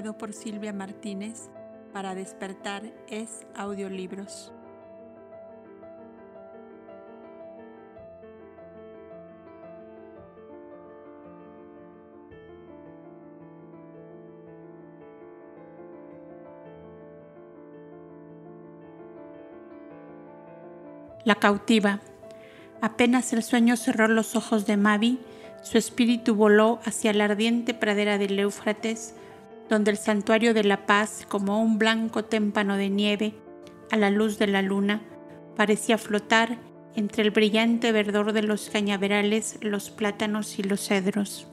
por Silvia Martínez para despertar es audiolibros. La cautiva. Apenas el sueño cerró los ojos de Mavi, su espíritu voló hacia la ardiente pradera del Éufrates, donde el santuario de la paz, como un blanco témpano de nieve, a la luz de la luna, parecía flotar entre el brillante verdor de los cañaverales, los plátanos y los cedros.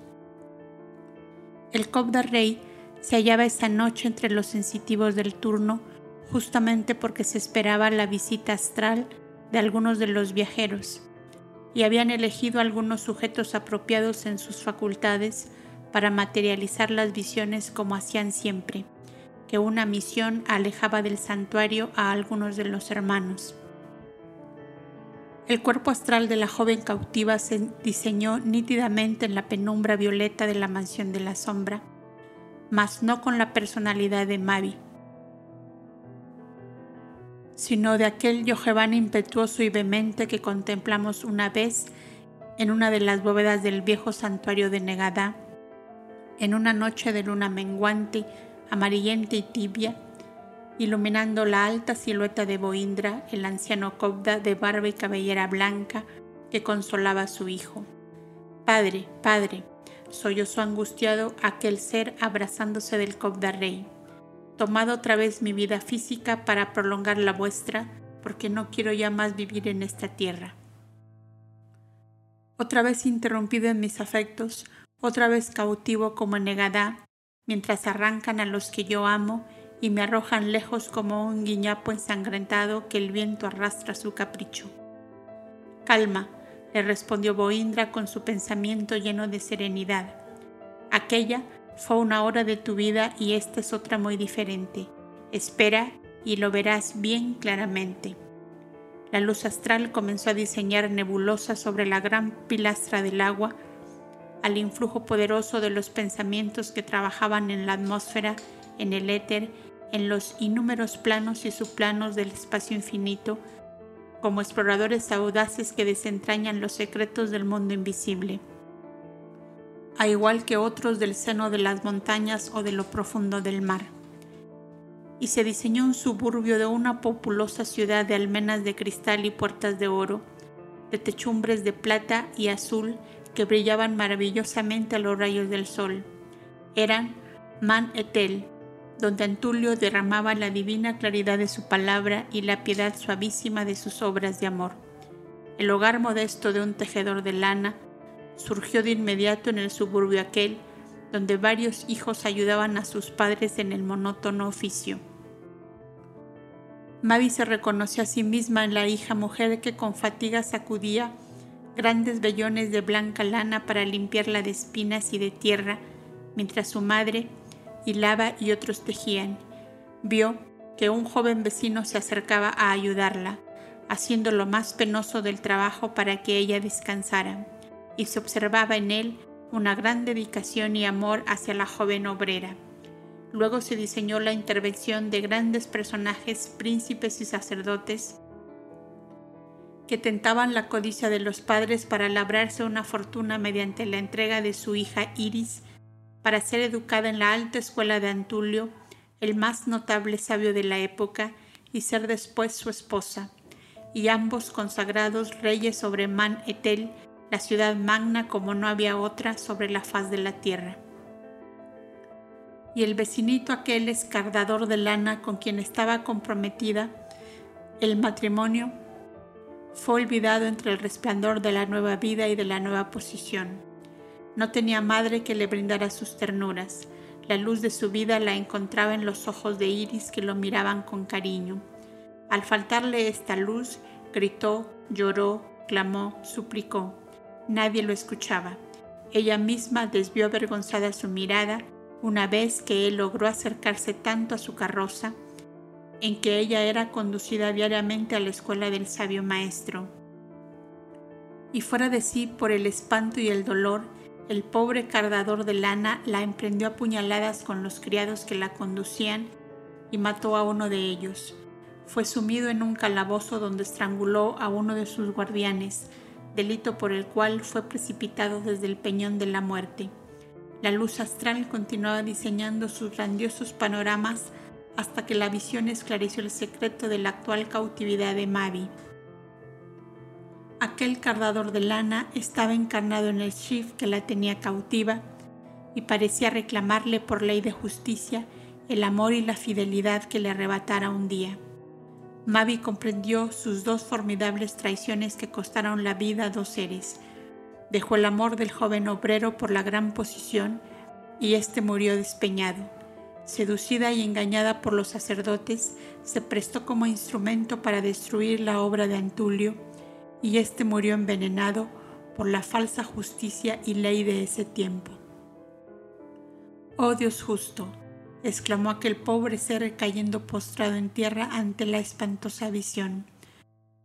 El Cobda Rey se hallaba esa noche entre los sensitivos del turno, justamente porque se esperaba la visita astral de algunos de los viajeros, y habían elegido algunos sujetos apropiados en sus facultades para materializar las visiones como hacían siempre, que una misión alejaba del santuario a algunos de los hermanos. El cuerpo astral de la joven cautiva se diseñó nítidamente en la penumbra violeta de la mansión de la sombra, mas no con la personalidad de Mavi, sino de aquel Yojevan impetuoso y vehemente que contemplamos una vez en una de las bóvedas del viejo santuario de Negadá, en una noche de luna menguante, amarillenta y tibia, iluminando la alta silueta de Boindra, el anciano Cobda de barba y cabellera blanca que consolaba a su hijo. Padre, padre, sollozó angustiado aquel ser abrazándose del Cobda rey tomado otra vez mi vida física para prolongar la vuestra, porque no quiero ya más vivir en esta tierra. Otra vez interrumpido en mis afectos, otra vez cautivo como negada, mientras arrancan a los que yo amo y me arrojan lejos como un guiñapo ensangrentado que el viento arrastra a su capricho. Calma, le respondió Boindra con su pensamiento lleno de serenidad. Aquella fue una hora de tu vida y esta es otra muy diferente. Espera y lo verás bien claramente. La luz astral comenzó a diseñar nebulosas sobre la gran pilastra del agua, al influjo poderoso de los pensamientos que trabajaban en la atmósfera, en el éter, en los innúmeros planos y subplanos del espacio infinito, como exploradores audaces que desentrañan los secretos del mundo invisible a igual que otros del seno de las montañas o de lo profundo del mar. Y se diseñó un suburbio de una populosa ciudad de almenas de cristal y puertas de oro, de techumbres de plata y azul que brillaban maravillosamente a los rayos del sol. Eran Man Etel, donde Antulio derramaba la divina claridad de su palabra y la piedad suavísima de sus obras de amor. El hogar modesto de un tejedor de lana, surgió de inmediato en el suburbio aquel, donde varios hijos ayudaban a sus padres en el monótono oficio. Mavi se reconoció a sí misma en la hija mujer que con fatiga sacudía grandes vellones de blanca lana para limpiarla de espinas y de tierra, mientras su madre hilaba y otros tejían. Vio que un joven vecino se acercaba a ayudarla, haciendo lo más penoso del trabajo para que ella descansara y se observaba en él una gran dedicación y amor hacia la joven obrera. Luego se diseñó la intervención de grandes personajes, príncipes y sacerdotes, que tentaban la codicia de los padres para labrarse una fortuna mediante la entrega de su hija Iris para ser educada en la alta escuela de Antulio, el más notable sabio de la época, y ser después su esposa, y ambos consagrados reyes sobre Man Etel la ciudad magna como no había otra sobre la faz de la tierra. Y el vecinito aquel escardador de lana con quien estaba comprometida el matrimonio fue olvidado entre el resplandor de la nueva vida y de la nueva posición. No tenía madre que le brindara sus ternuras. La luz de su vida la encontraba en los ojos de Iris que lo miraban con cariño. Al faltarle esta luz, gritó, lloró, clamó, suplicó. Nadie lo escuchaba. Ella misma desvió avergonzada su mirada una vez que él logró acercarse tanto a su carroza, en que ella era conducida diariamente a la escuela del sabio maestro. Y fuera de sí por el espanto y el dolor, El pobre cardador de lana la emprendió a puñaladas con los criados que la conducían y mató a uno de ellos. Fue sumido en un calabozo donde estranguló a uno de sus guardianes, delito por el cual fue precipitado desde el peñón de la muerte. La luz astral continuaba diseñando sus grandiosos panoramas hasta que la visión esclareció el secreto de la actual cautividad de Mavi. Aquel cardador de lana estaba encarnado en el Shiv que la tenía cautiva y parecía reclamarle por ley de justicia el amor y la fidelidad que le arrebatara un día. Mavi comprendió sus dos formidables traiciones que costaron la vida a dos seres. Dejó el amor del joven obrero por la gran posición y éste murió despeñado. Seducida y engañada por los sacerdotes, se prestó como instrumento para destruir la obra de Antulio y éste murió envenenado por la falsa justicia y ley de ese tiempo. Oh Dios justo, exclamó aquel pobre ser cayendo postrado en tierra ante la espantosa visión.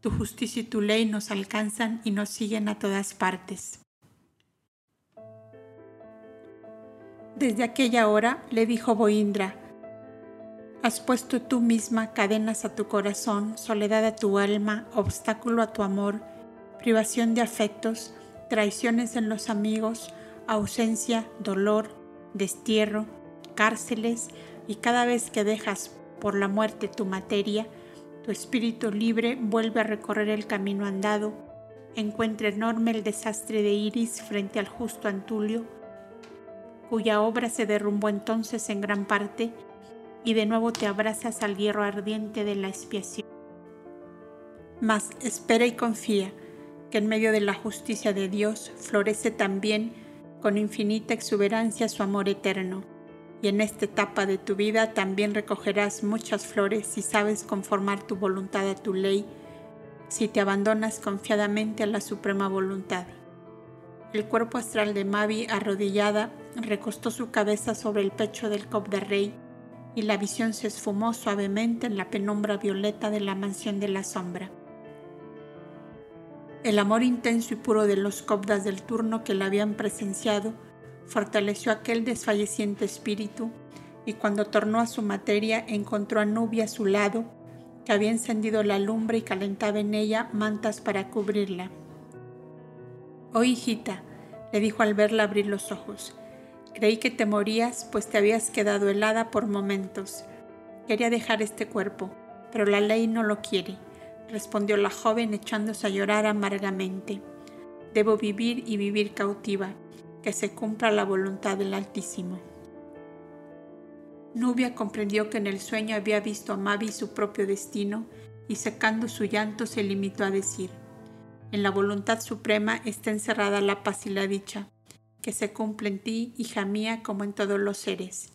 Tu justicia y tu ley nos alcanzan y nos siguen a todas partes. Desde aquella hora le dijo Boindra, Has puesto tú misma cadenas a tu corazón, soledad a tu alma, obstáculo a tu amor, privación de afectos, traiciones en los amigos, ausencia, dolor, destierro, cárceles, y cada vez que dejas por la muerte tu materia, tu espíritu libre vuelve a recorrer el camino andado, encuentra enorme el desastre de Iris frente al justo Antulio, cuya obra se derrumbó entonces en gran parte, y de nuevo te abrazas al hierro ardiente de la expiación. Mas espera y confía que en medio de la justicia de Dios florece también con infinita exuberancia su amor eterno. Y en esta etapa de tu vida también recogerás muchas flores si sabes conformar tu voluntad a tu ley, si te abandonas confiadamente a la suprema voluntad. El cuerpo astral de Mavi, arrodillada, recostó su cabeza sobre el pecho del Cop de Rey y la visión se esfumó suavemente en la penumbra violeta de la mansión de la sombra. El amor intenso y puro de los cobdas del turno que la habían presenciado fortaleció aquel desfalleciente espíritu y cuando tornó a su materia encontró a Nubia a su lado, que había encendido la lumbre y calentaba en ella mantas para cubrirla. Oh hijita, le dijo al verla abrir los ojos, Creí que te morías, pues te habías quedado helada por momentos. Quería dejar este cuerpo, pero la ley no lo quiere, respondió la joven echándose a llorar amargamente. Debo vivir y vivir cautiva, que se cumpla la voluntad del Altísimo. Nubia comprendió que en el sueño había visto a Mavi su propio destino y secando su llanto se limitó a decir, en la voluntad suprema está encerrada la paz y la dicha que se cumple en ti, hija mía, como en todos los seres.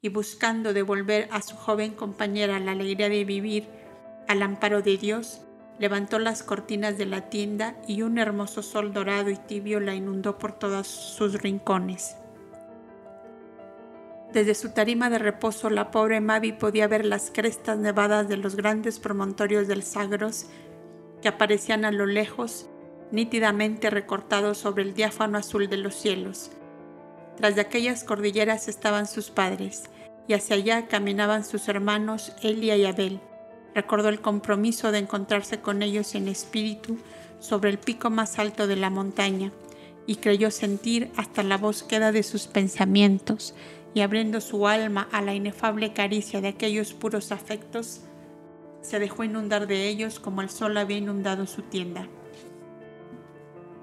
Y buscando devolver a su joven compañera la alegría de vivir al amparo de Dios, levantó las cortinas de la tienda y un hermoso sol dorado y tibio la inundó por todos sus rincones. Desde su tarima de reposo, la pobre Mavi podía ver las crestas nevadas de los grandes promontorios del Sagros que aparecían a lo lejos nítidamente recortado sobre el diáfano azul de los cielos. Tras de aquellas cordilleras estaban sus padres, y hacia allá caminaban sus hermanos Elia y Abel. Recordó el compromiso de encontrarse con ellos en espíritu sobre el pico más alto de la montaña, y creyó sentir hasta la búsqueda de sus pensamientos, y abriendo su alma a la inefable caricia de aquellos puros afectos, se dejó inundar de ellos como el sol había inundado su tienda.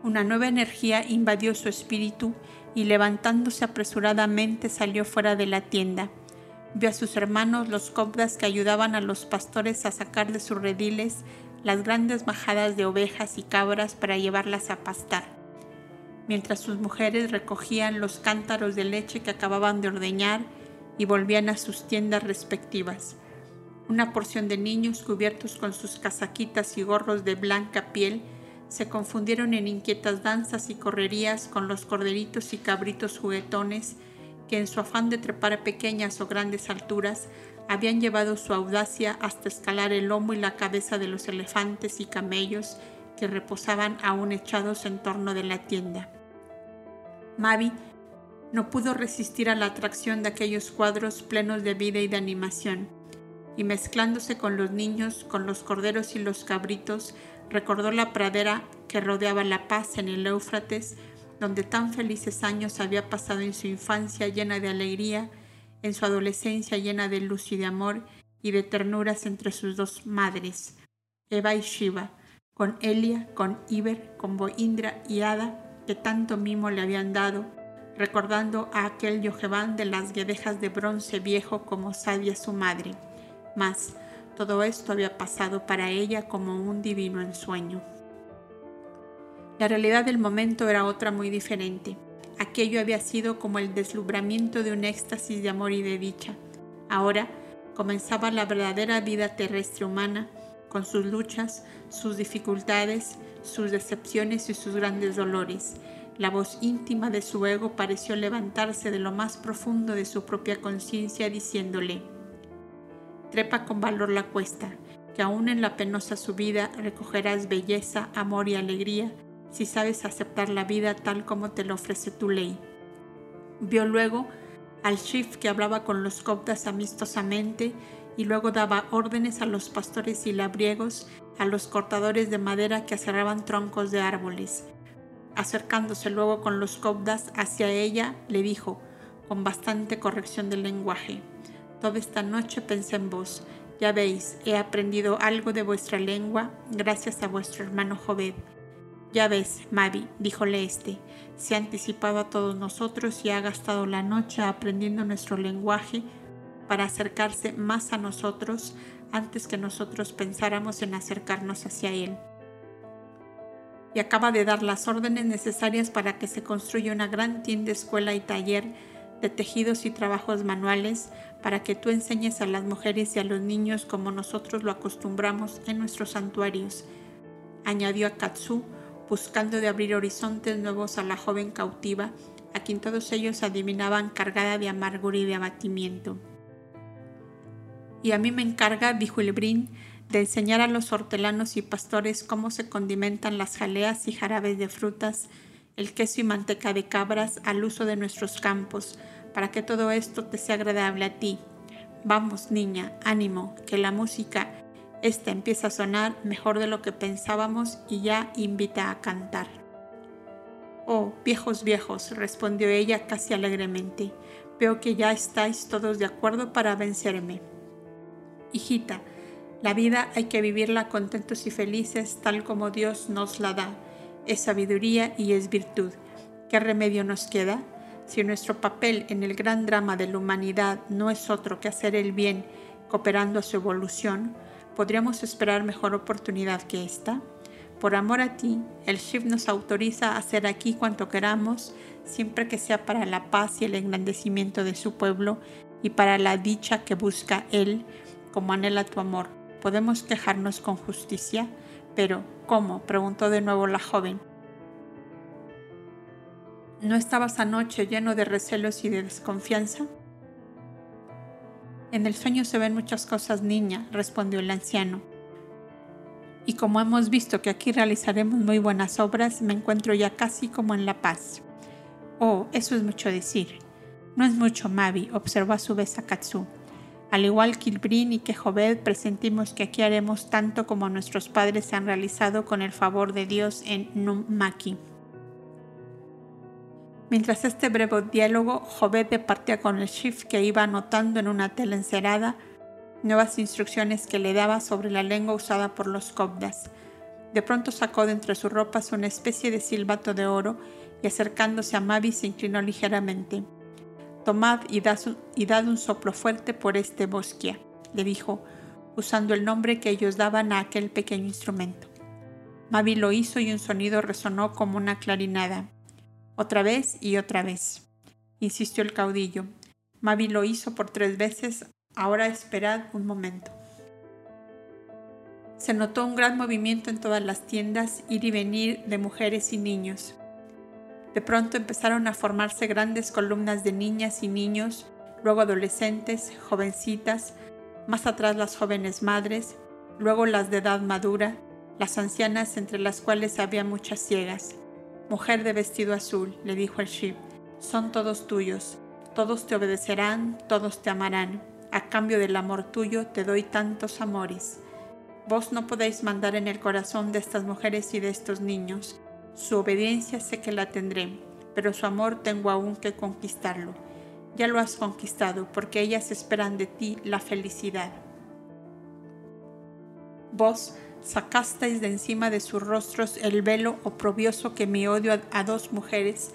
Una nueva energía invadió su espíritu y levantándose apresuradamente salió fuera de la tienda. Vio a sus hermanos los cobdas que ayudaban a los pastores a sacar de sus rediles las grandes majadas de ovejas y cabras para llevarlas a pastar, mientras sus mujeres recogían los cántaros de leche que acababan de ordeñar y volvían a sus tiendas respectivas. Una porción de niños cubiertos con sus casaquitas y gorros de blanca piel se confundieron en inquietas danzas y correrías con los corderitos y cabritos juguetones que en su afán de trepar a pequeñas o grandes alturas habían llevado su audacia hasta escalar el lomo y la cabeza de los elefantes y camellos que reposaban aún echados en torno de la tienda. Mavi no pudo resistir a la atracción de aquellos cuadros plenos de vida y de animación, y mezclándose con los niños, con los corderos y los cabritos, recordó la pradera que rodeaba La Paz en el Éufrates, donde tan felices años había pasado en su infancia llena de alegría, en su adolescencia llena de luz y de amor y de ternuras entre sus dos madres, Eva y Shiva, con Elia, con Iber, con Boindra y Ada, que tanto mimo le habían dado, recordando a aquel Yojevan de las guedejas de bronce viejo como sabia su madre. Mas todo esto había pasado para ella como un divino ensueño. La realidad del momento era otra muy diferente. Aquello había sido como el deslumbramiento de un éxtasis de amor y de dicha. Ahora comenzaba la verdadera vida terrestre humana, con sus luchas, sus dificultades, sus decepciones y sus grandes dolores. La voz íntima de su ego pareció levantarse de lo más profundo de su propia conciencia diciéndole, Trepa con valor la cuesta, que aún en la penosa subida recogerás belleza, amor y alegría si sabes aceptar la vida tal como te lo ofrece tu ley. Vio luego al Shif que hablaba con los coptas amistosamente y luego daba órdenes a los pastores y labriegos, a los cortadores de madera que aserraban troncos de árboles. Acercándose luego con los coptas hacia ella, le dijo, con bastante corrección del lenguaje, Toda esta noche pensé en vos. Ya veis, he aprendido algo de vuestra lengua gracias a vuestro hermano Joved. Ya ves, Mavi, díjole este, se ha anticipado a todos nosotros y ha gastado la noche aprendiendo nuestro lenguaje para acercarse más a nosotros antes que nosotros pensáramos en acercarnos hacia Él. Y acaba de dar las órdenes necesarias para que se construya una gran tienda, escuela y taller de tejidos y trabajos manuales para que tú enseñes a las mujeres y a los niños como nosotros lo acostumbramos en nuestros santuarios, añadió a Katsu, buscando de abrir horizontes nuevos a la joven cautiva, a quien todos ellos adivinaban cargada de amargura y de abatimiento. Y a mí me encarga, dijo el Brin, de enseñar a los hortelanos y pastores cómo se condimentan las jaleas y jarabes de frutas, el queso y manteca de cabras al uso de nuestros campos, para que todo esto te sea agradable a ti. Vamos, niña, ánimo, que la música, esta empieza a sonar mejor de lo que pensábamos y ya invita a cantar. Oh, viejos viejos, respondió ella casi alegremente, veo que ya estáis todos de acuerdo para vencerme. Hijita, la vida hay que vivirla contentos y felices tal como Dios nos la da. Es sabiduría y es virtud. ¿Qué remedio nos queda? Si nuestro papel en el gran drama de la humanidad no es otro que hacer el bien cooperando a su evolución, ¿podríamos esperar mejor oportunidad que esta? Por amor a ti, el Shiv nos autoriza a hacer aquí cuanto queramos, siempre que sea para la paz y el engrandecimiento de su pueblo y para la dicha que busca Él como anhela tu amor. ¿Podemos quejarnos con justicia? Pero, ¿cómo? preguntó de nuevo la joven. ¿No estabas anoche lleno de recelos y de desconfianza? En el sueño se ven muchas cosas, niña, respondió el anciano. Y como hemos visto que aquí realizaremos muy buenas obras, me encuentro ya casi como en la paz. Oh, eso es mucho decir. No es mucho, Mavi, observó a su vez a Katsu. Al igual que Ilbrin y que Joved, presentimos que aquí haremos tanto como nuestros padres han realizado con el favor de Dios en Numaki. Mientras este breve diálogo, Joved departía con el shift que iba anotando en una tela encerada nuevas instrucciones que le daba sobre la lengua usada por los cobdas. De pronto sacó de entre sus ropas una especie de silbato de oro y acercándose a Mavi se inclinó ligeramente. Tomad y dad, un soplo fuerte por este bosquia, le dijo, usando el nombre que ellos daban a aquel pequeño instrumento. Mavi lo hizo y un sonido resonó como una clarinada. Otra vez y otra vez, insistió el caudillo. Mavi lo hizo por tres veces, ahora esperad un momento. Se notó un gran movimiento en todas las tiendas, ir y venir de mujeres y niños. De pronto empezaron a formarse grandes columnas de niñas y niños, luego adolescentes, jovencitas, más atrás las jóvenes madres, luego las de edad madura, las ancianas entre las cuales había muchas ciegas. Mujer de vestido azul, le dijo el Ship, son todos tuyos, todos te obedecerán, todos te amarán. A cambio del amor tuyo te doy tantos amores. Vos no podéis mandar en el corazón de estas mujeres y de estos niños. Su obediencia sé que la tendré, pero su amor tengo aún que conquistarlo. Ya lo has conquistado, porque ellas esperan de ti la felicidad. Vos sacasteis de encima de sus rostros el velo oprobioso que mi odio a, dos mujeres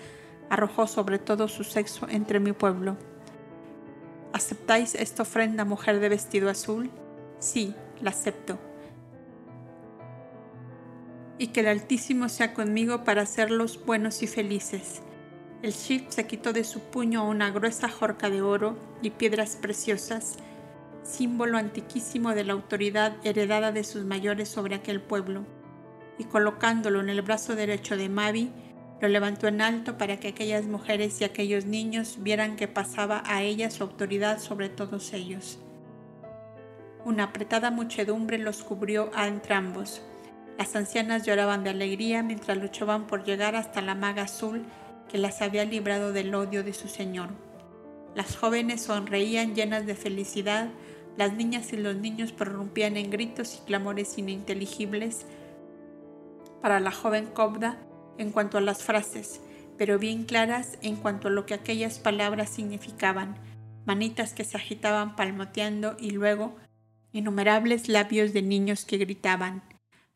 arrojó sobre todo su sexo entre mi pueblo. ¿Aceptáis esta ofrenda, mujer de vestido azul? Sí, la acepto. Y que el Altísimo sea conmigo para hacerlos buenos y felices. El Shif se quitó de su puño una gruesa jorca de oro y piedras preciosas, símbolo antiquísimo de la autoridad heredada de sus mayores sobre aquel pueblo, y colocándolo en el brazo derecho de Mavi, lo levantó en alto para que aquellas mujeres y aquellos niños vieran que pasaba a ella su autoridad sobre todos ellos. Una apretada muchedumbre los cubrió a entrambos. Las ancianas lloraban de alegría mientras luchaban por llegar hasta la maga azul que las había librado del odio de su señor. Las jóvenes sonreían llenas de felicidad las niñas y los niños prorrumpían en gritos y clamores ininteligibles para la joven Cobda en cuanto a las frases, pero bien claras en cuanto a lo que aquellas palabras significaban, manitas que se agitaban palmoteando y luego innumerables labios de niños que gritaban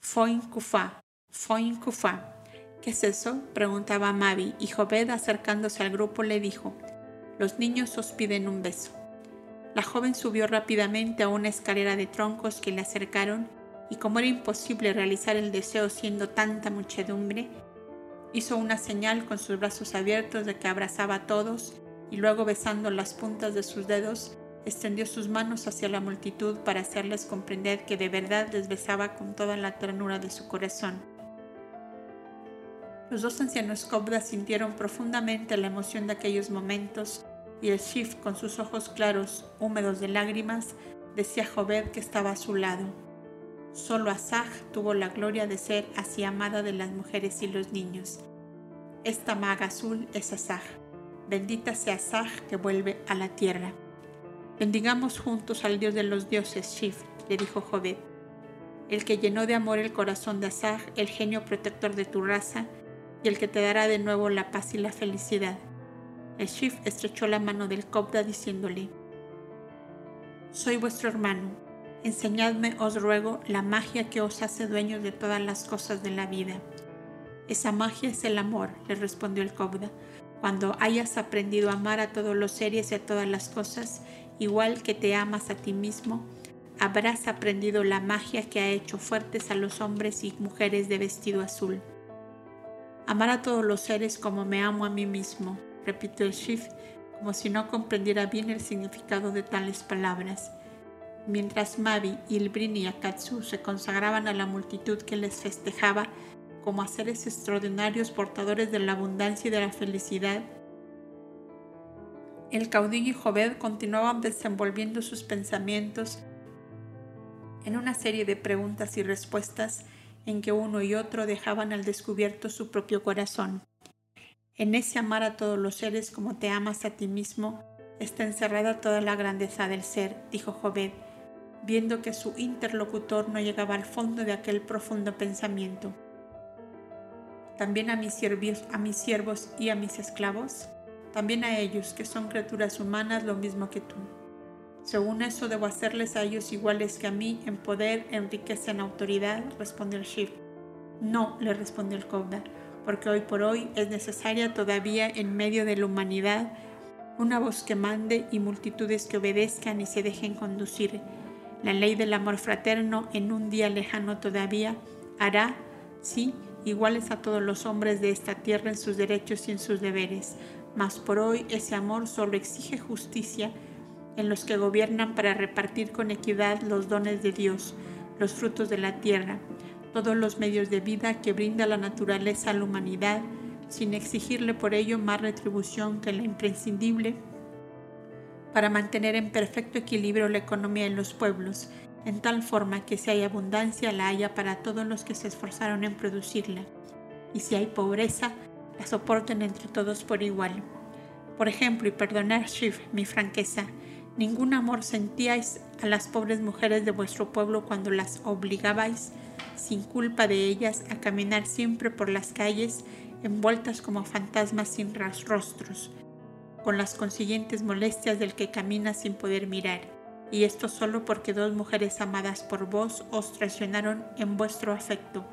Foin Kufa, Foin Kufa. ¿Qué es eso? preguntaba Mavi y Jobed acercándose al grupo le dijo Los niños os piden un beso. La joven subió rápidamente a una escalera de troncos que le acercaron y como era imposible realizar el deseo siendo tanta muchedumbre, hizo una señal con sus brazos abiertos de que abrazaba a todos y luego besando las puntas de sus dedos, extendió sus manos hacia la multitud para hacerles comprender que de verdad les besaba con toda la ternura de su corazón. Los dos ancianos Cobdas sintieron profundamente la emoción de aquellos momentos y el Shif, con sus ojos claros, húmedos de lágrimas, decía a Jobed que estaba a su lado. Solo Asaj tuvo la gloria de ser así amada de las mujeres y los niños. Esta maga azul es Asaj. Bendita sea Asaj que vuelve a la tierra. Bendigamos juntos al Dios de los dioses, Shif, le dijo Jobed, el que llenó de amor el corazón de Asaj, el genio protector de tu raza, y el que te dará de nuevo la paz y la felicidad. El Shif estrechó la mano del Cobda diciéndole, Soy vuestro hermano, enseñadme, os ruego, la magia que os hace dueños de todas las cosas de la vida. Esa magia es el amor, le respondió el Cobda. Cuando hayas aprendido a amar a todos los seres y a todas las cosas, igual que te amas a ti mismo, habrás aprendido la magia que ha hecho fuertes a los hombres y mujeres de vestido azul. Amar a todos los seres como me amo a mí mismo, repitió el Shif, como si no comprendiera bien el significado de tales palabras. Mientras Mavi, Ilbrin y Akatsu se consagraban a la multitud que les festejaba como a seres extraordinarios portadores de la abundancia y de la felicidad, el caudillo y Jobed continuaban desenvolviendo sus pensamientos en una serie de preguntas y respuestas en que uno y otro dejaban al descubierto su propio corazón. En ese amar a todos los seres como te amas a ti mismo está encerrada toda la grandeza del ser, dijo Jobed, viendo que su interlocutor no llegaba al fondo de aquel profundo pensamiento. También mis, a mis siervos y a mis esclavos, también a ellos que son criaturas humanas lo mismo que tú. Según eso debo hacerles a ellos iguales que a mí en poder, en riqueza, en autoridad, respondió el Shif. No, le respondió el Kobda porque hoy por hoy es necesaria todavía en medio de la humanidad una voz que mande y multitudes que obedezcan y se dejen conducir. La ley del amor fraterno en un día lejano todavía hará, sí, iguales a todos los hombres de esta tierra en sus derechos y en sus deberes, mas por hoy ese amor solo exige justicia en los que gobiernan para repartir con equidad los dones de Dios, los frutos de la tierra, todos los medios de vida que brinda la naturaleza a la humanidad, sin exigirle por ello más retribución que la imprescindible. Para mantener en perfecto equilibrio la economía en los pueblos, en tal forma que si hay abundancia la haya para todos los que se esforzaron en producirla, y si hay pobreza, la soporten entre todos por igual. Por ejemplo, y perdonar, Shiv, mi franqueza, ningún amor sentíais a las pobres mujeres de vuestro pueblo cuando las obligabais, sin culpa de ellas, a caminar siempre por las calles envueltas como fantasmas sin rostros, con las consiguientes molestias del que camina sin poder mirar, y esto solo porque dos mujeres amadas por vos os traicionaron en vuestro afecto.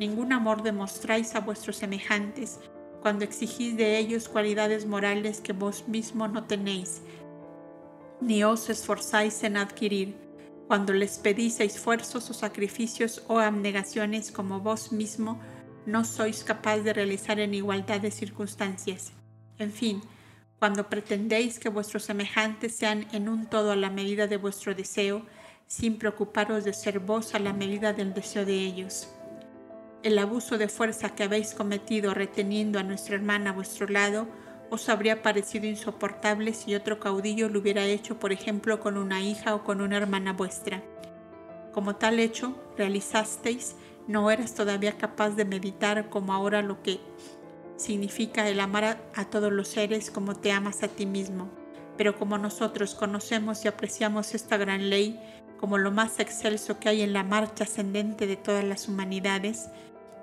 Ningún amor demostráis a vuestros semejantes, cuando exigís de ellos cualidades morales que vos mismo no tenéis, ni os esforzáis en adquirir, cuando les pedís esfuerzos o sacrificios o abnegaciones como vos mismo no sois capaz de realizar en igualdad de circunstancias. En fin, cuando pretendéis que vuestros semejantes sean en un todo a la medida de vuestro deseo, sin preocuparos de ser vos a la medida del deseo de ellos. El abuso de fuerza que habéis cometido reteniendo a nuestra hermana a vuestro lado os habría parecido insoportable si otro caudillo lo hubiera hecho, por ejemplo, con una hija o con una hermana vuestra. Como tal hecho realizasteis, no eras todavía capaz de meditar como ahora lo que significa el amar a, a todos los seres como te amas a ti mismo. Pero como nosotros conocemos y apreciamos esta gran ley como lo más excelso que hay en la marcha ascendente de todas las humanidades,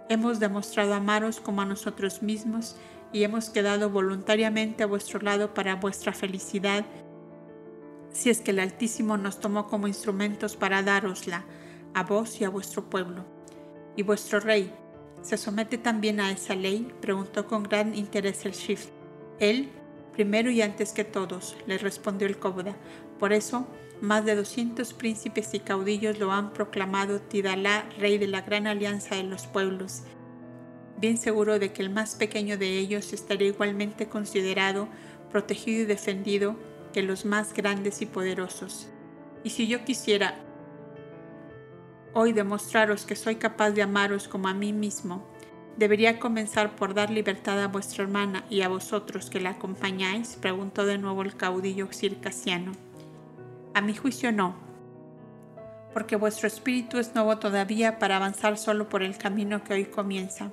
Hemos demostrado amaros como a nosotros mismos y hemos quedado voluntariamente a vuestro lado para vuestra felicidad, si es que el Altísimo nos tomó como instrumentos para darosla a vos y a vuestro pueblo. ¿Y vuestro rey se somete también a esa ley? preguntó con gran interés el Shift. Él, primero y antes que todos, le respondió el Cóboda. Por eso, más de 200 príncipes y caudillos lo han proclamado Tidalá, rey de la gran alianza de los pueblos, bien seguro de que el más pequeño de ellos estaría igualmente considerado, protegido y defendido que los más grandes y poderosos. Y si yo quisiera hoy demostraros que soy capaz de amaros como a mí mismo, debería comenzar por dar libertad a vuestra hermana y a vosotros que la acompañáis, preguntó de nuevo el caudillo circasiano. A mi juicio no, porque vuestro espíritu es nuevo todavía para avanzar solo por el camino que hoy comienza.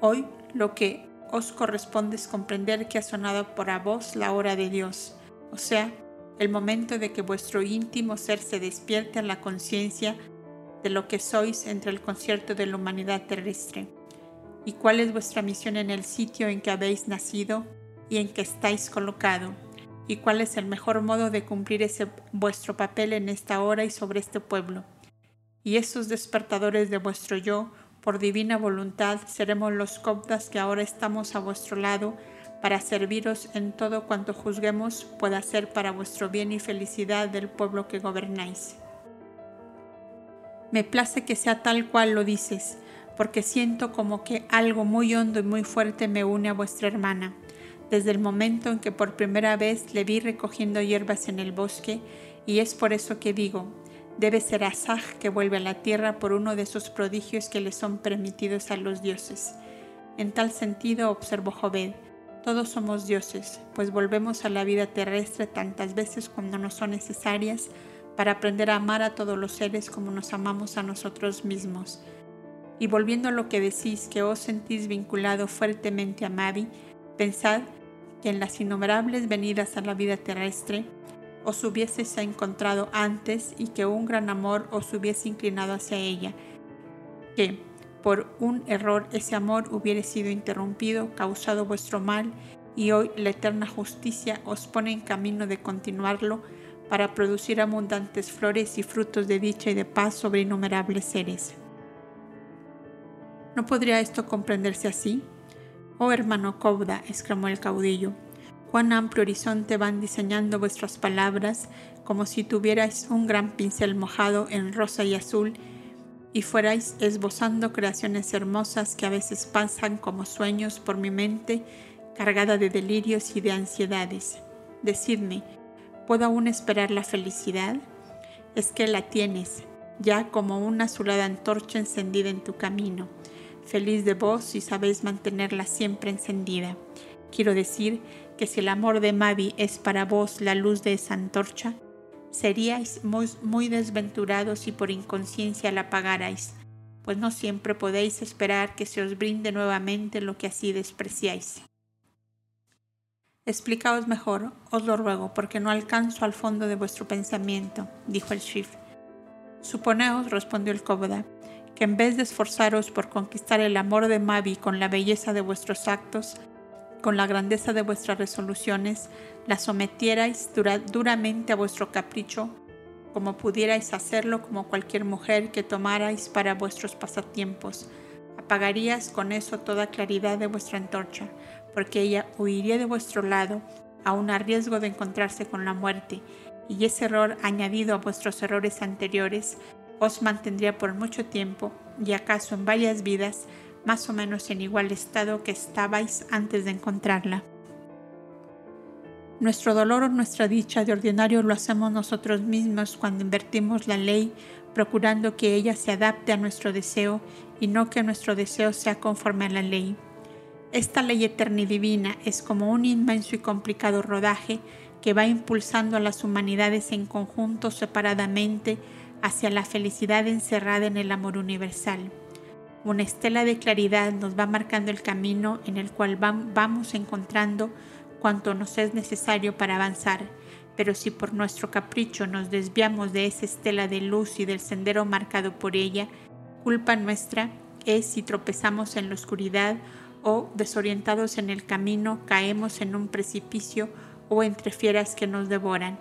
Hoy lo que os corresponde es comprender que ha sonado por a vos la hora de Dios, o sea, el momento de que vuestro íntimo ser se despierte a la conciencia de lo que sois entre el concierto de la humanidad terrestre, y cuál es vuestra misión en el sitio en que habéis nacido y en que estáis colocado y cuál es el mejor modo de cumplir ese vuestro papel en esta hora y sobre este pueblo. Y esos despertadores de vuestro yo, por divina voluntad, seremos los coptas que ahora estamos a vuestro lado para serviros en todo cuanto juzguemos pueda ser para vuestro bien y felicidad del pueblo que gobernáis. Me place que sea tal cual lo dices, porque siento como que algo muy hondo y muy fuerte me une a vuestra hermana desde el momento en que por primera vez le vi recogiendo hierbas en el bosque, y es por eso que digo, debe ser Asaj que vuelve a la tierra por uno de esos prodigios que le son permitidos a los dioses. En tal sentido, observó Jobed, todos somos dioses, pues volvemos a la vida terrestre tantas veces cuando nos son necesarias para aprender a amar a todos los seres como nos amamos a nosotros mismos. Y volviendo a lo que decís que os sentís vinculado fuertemente a Mavi, pensad que en las innumerables venidas a la vida terrestre os hubieseis encontrado antes y que un gran amor os hubiese inclinado hacia ella, que por un error ese amor hubiera sido interrumpido, causado vuestro mal, y hoy la eterna justicia os pone en camino de continuarlo para producir abundantes flores y frutos de dicha y de paz sobre innumerables seres. ¿No podría esto comprenderse así? Oh hermano Cauda, exclamó el caudillo, cuán amplio horizonte van diseñando vuestras palabras, como si tuvierais un gran pincel mojado en rosa y azul y fuerais esbozando creaciones hermosas que a veces pasan como sueños por mi mente, cargada de delirios y de ansiedades. Decidme, ¿puedo aún esperar la felicidad? Es que la tienes, ya como una azulada antorcha encendida en tu camino feliz de vos si sabéis mantenerla siempre encendida. Quiero decir que si el amor de Mavi es para vos la luz de esa antorcha, seríais muy, desventurados si por inconsciencia la apagarais, pues no siempre podéis esperar que se os brinde nuevamente lo que así despreciáis. Explicaos mejor, os lo ruego, porque no alcanzo al fondo de vuestro pensamiento, dijo el Shif. Suponeos, respondió el Kobda, que en vez de esforzaros por conquistar el amor de Mavi con la belleza de vuestros actos, con la grandeza de vuestras resoluciones, la sometierais duramente a vuestro capricho, como pudierais hacerlo como cualquier mujer que tomarais para vuestros pasatiempos. Apagarías con eso toda claridad de vuestra antorcha, porque ella huiría de vuestro lado, aun a riesgo de encontrarse con la muerte, y ese error añadido a vuestros errores anteriores os mantendría por mucho tiempo, y acaso en varias vidas, más o menos en igual estado que estabais antes de encontrarla. Nuestro dolor o nuestra dicha de ordinario lo hacemos nosotros mismos cuando invertimos la ley, procurando que ella se adapte a nuestro deseo y no que nuestro deseo sea conforme a la ley. Esta ley eterna y divina es como un inmenso y complicado rodaje que va impulsando a las humanidades en conjunto separadamente hacia la felicidad encerrada en el amor universal. Una estela de claridad nos va marcando el camino en el cual vamos encontrando cuanto nos es necesario para avanzar, pero si por nuestro capricho nos desviamos de esa estela de luz y del sendero marcado por ella, culpa nuestra es si tropezamos en la oscuridad o, desorientados en el camino, caemos en un precipicio o entre fieras que nos devoran.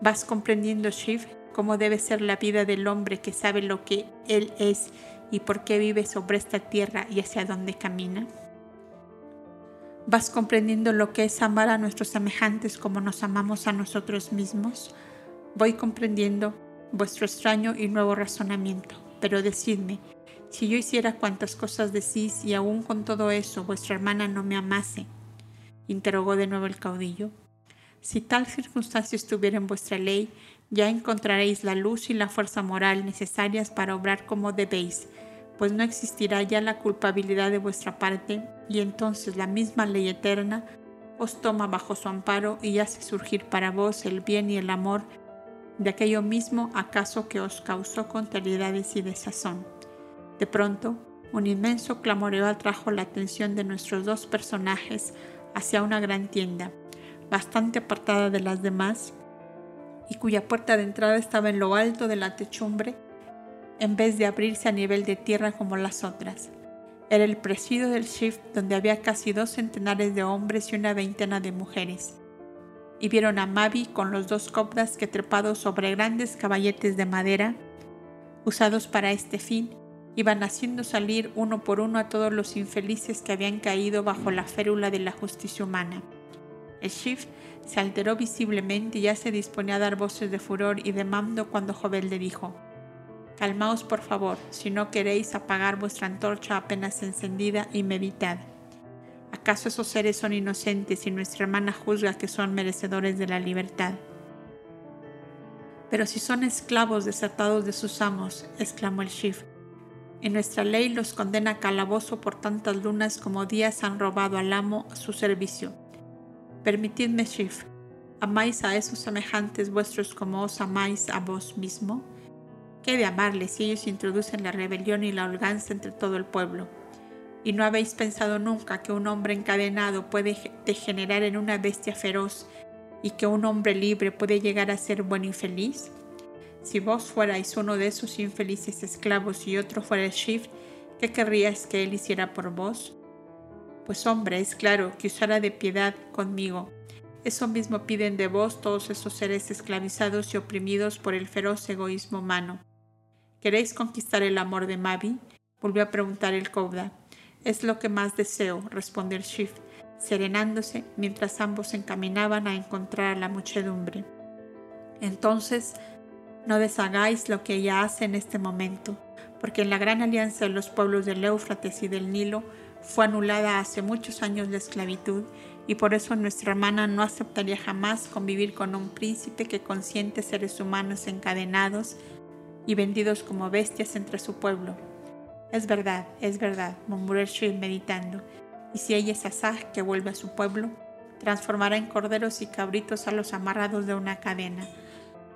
¿Vas comprendiendo, Shiv, cómo debe ser la vida del hombre que sabe lo que él es y por qué vive sobre esta tierra y hacia dónde camina? ¿Vas comprendiendo lo que es amar a nuestros semejantes como nos amamos a nosotros mismos? Voy comprendiendo vuestro extraño y nuevo razonamiento, pero decidme, si yo hiciera cuantas cosas decís y aún con todo eso vuestra hermana no me amase, interrogó de nuevo el caudillo. Si tal circunstancia estuviera en vuestra ley, ya encontraréis la luz y la fuerza moral necesarias para obrar como debéis, pues no existirá ya la culpabilidad de vuestra parte, y entonces la misma ley eterna os toma bajo su amparo y hace surgir para vos el bien y el amor de aquello mismo acaso que os causó contrariedades y desazón. De pronto, un inmenso clamoreo atrajo la atención de nuestros dos personajes hacia una gran tienda, bastante apartada de las demás, y cuya puerta de entrada estaba en lo alto de la techumbre en vez de abrirse a nivel de tierra como las otras. Era el presidio del shift donde había casi dos centenares de hombres y una veintena de mujeres. Y vieron a Mavi con los dos copdas que trepados sobre grandes caballetes de madera, usados para este fin, iban haciendo salir uno por uno a todos los infelices que habían caído bajo la férula de la justicia humana. El shift se alteró visiblemente y ya se disponía a dar voces de furor y de mando cuando Jovel le dijo, Calmaos por favor, si no queréis apagar vuestra antorcha apenas encendida y meditad. ¿Acaso esos seres son inocentes y nuestra hermana juzga que son merecedores de la libertad? Pero si son esclavos desatados de sus amos, exclamó el Shif, en nuestra ley los condena a calabozo por tantas lunas como días han robado al amo su servicio. Permitidme, Shif, ¿amáis a esos semejantes vuestros como os amáis a vos mismo? ¿Qué de amarles si ellos introducen la rebelión y la holganza entre todo el pueblo? ¿Y no habéis pensado nunca que un hombre encadenado puede degenerar en una bestia feroz y que un hombre libre puede llegar a ser bueno y feliz? Si vos fuerais uno de esos infelices esclavos y otro fuera el Shift, ¿qué querríais que él hiciera por vos? Pues hombre, es claro que usara de piedad conmigo. Eso mismo piden de vos todos esos seres esclavizados y oprimidos por el feroz egoísmo humano. ¿Queréis conquistar el amor de Mavi? Volvió a preguntar el Kouda. Es lo que más deseo, respondió el Shift, serenándose mientras ambos se encaminaban a encontrar a la muchedumbre. Entonces, no deshagáis lo que ella hace en este momento, porque en la gran alianza de los pueblos del Éufrates y del Nilo fue anulada hace muchos años la esclavitud y por eso nuestra hermana no aceptaría jamás convivir con un príncipe que consiente seres humanos encadenados y vendidos como bestias entre su pueblo. Es verdad, es verdad, murmuró el meditando. Y si ella es Asaj que vuelve a su pueblo, transformará en corderos y cabritos a los amarrados de una cadena.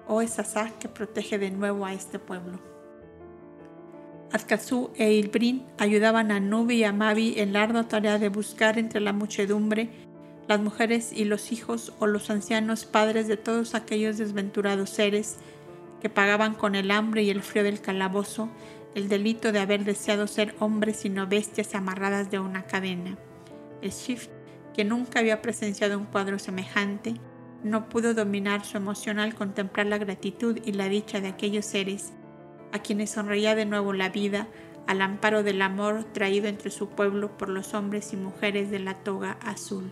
O es Asaj que protege de nuevo a este pueblo. Azkazú e Ilbrin ayudaban a Nubi y a Mavi en la ardua tarea de buscar entre la muchedumbre las mujeres y los hijos o los ancianos padres de todos aquellos desventurados seres que pagaban con el hambre y el frío del calabozo el delito de haber deseado ser hombres y no bestias amarradas de una cadena. El Shift, que nunca había presenciado un cuadro semejante, no pudo dominar su emoción al contemplar la gratitud y la dicha de aquellos seres, a quienes sonreía de nuevo la vida al amparo del amor traído entre su pueblo por los hombres y mujeres de la toga azul.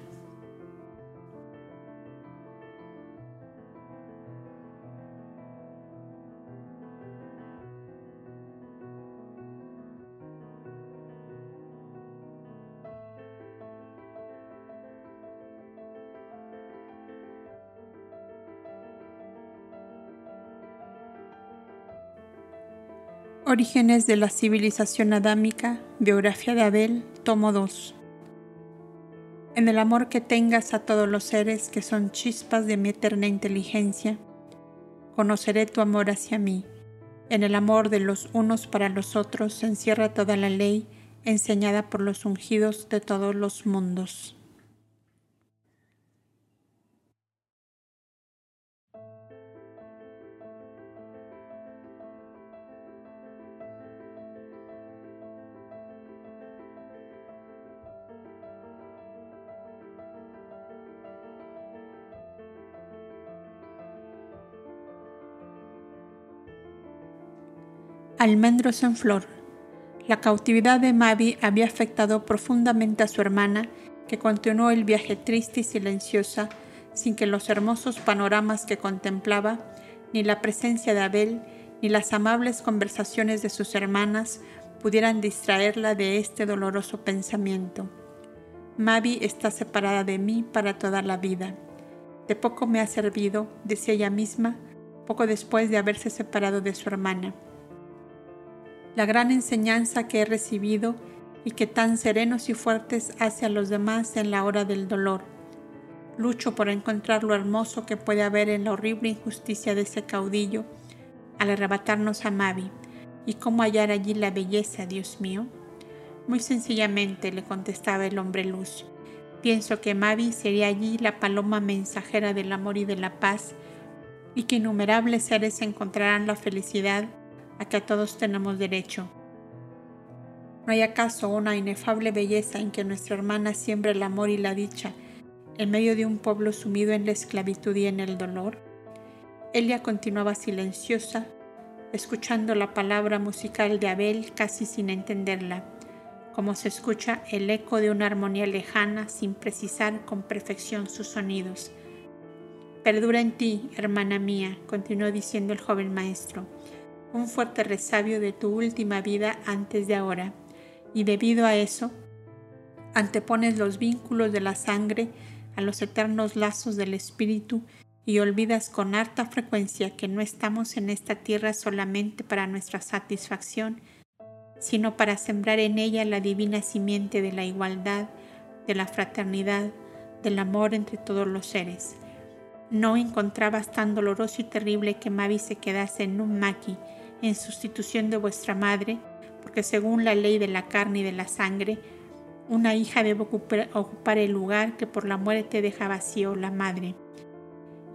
Orígenes de la civilización adámica, biografía de Abel, tomo 2. En el amor que tengas a todos los seres que son chispas de mi eterna inteligencia, conoceré tu amor hacia mí. En el amor de los unos para los otros se encierra toda la ley enseñada por los ungidos de todos los mundos. Almendros en flor. La cautividad de Mavi había afectado profundamente a su hermana, que continuó el viaje triste y silenciosa, sin que los hermosos panoramas que contemplaba, ni la presencia de Abel, ni las amables conversaciones de sus hermanas pudieran distraerla de este doloroso pensamiento. Mavi está separada de mí para toda la vida. De poco me ha servido, decía ella misma, poco después de haberse separado de su hermana la gran enseñanza que he recibido y que tan serenos y fuertes hace a los demás en la hora del dolor. Lucho por encontrar lo hermoso que puede haber en la horrible injusticia de ese caudillo al arrebatarnos a Mavi y cómo hallar allí la belleza, Dios mío. Muy sencillamente le contestaba el hombre luz. Pienso que Mavi sería allí la paloma mensajera del amor y de la paz y que innumerables seres encontrarán la felicidad a todos tenemos derecho. ¿No hay acaso una inefable belleza en que nuestra hermana siembre el amor y la dicha en medio de un pueblo sumido en la esclavitud y en el dolor? Elia continuaba silenciosa, escuchando la palabra musical de Abel casi sin entenderla, como se escucha el eco de una armonía lejana sin precisar con perfección sus sonidos. Perdura en ti, hermana mía, continuó diciendo el joven maestro un fuerte resabio de tu última vida antes de ahora, y debido a eso, antepones los vínculos de la sangre a los eternos lazos del espíritu y olvidas con harta frecuencia que no estamos en esta tierra solamente para nuestra satisfacción, sino para sembrar en ella la divina simiente de la igualdad, de la fraternidad, del amor entre todos los seres. No encontrabas tan doloroso y terrible que Mavi se quedase en un maqui, en sustitución de vuestra madre, porque según la ley de la carne y de la sangre, una hija debe ocupar el lugar que por la muerte deja vacío la madre.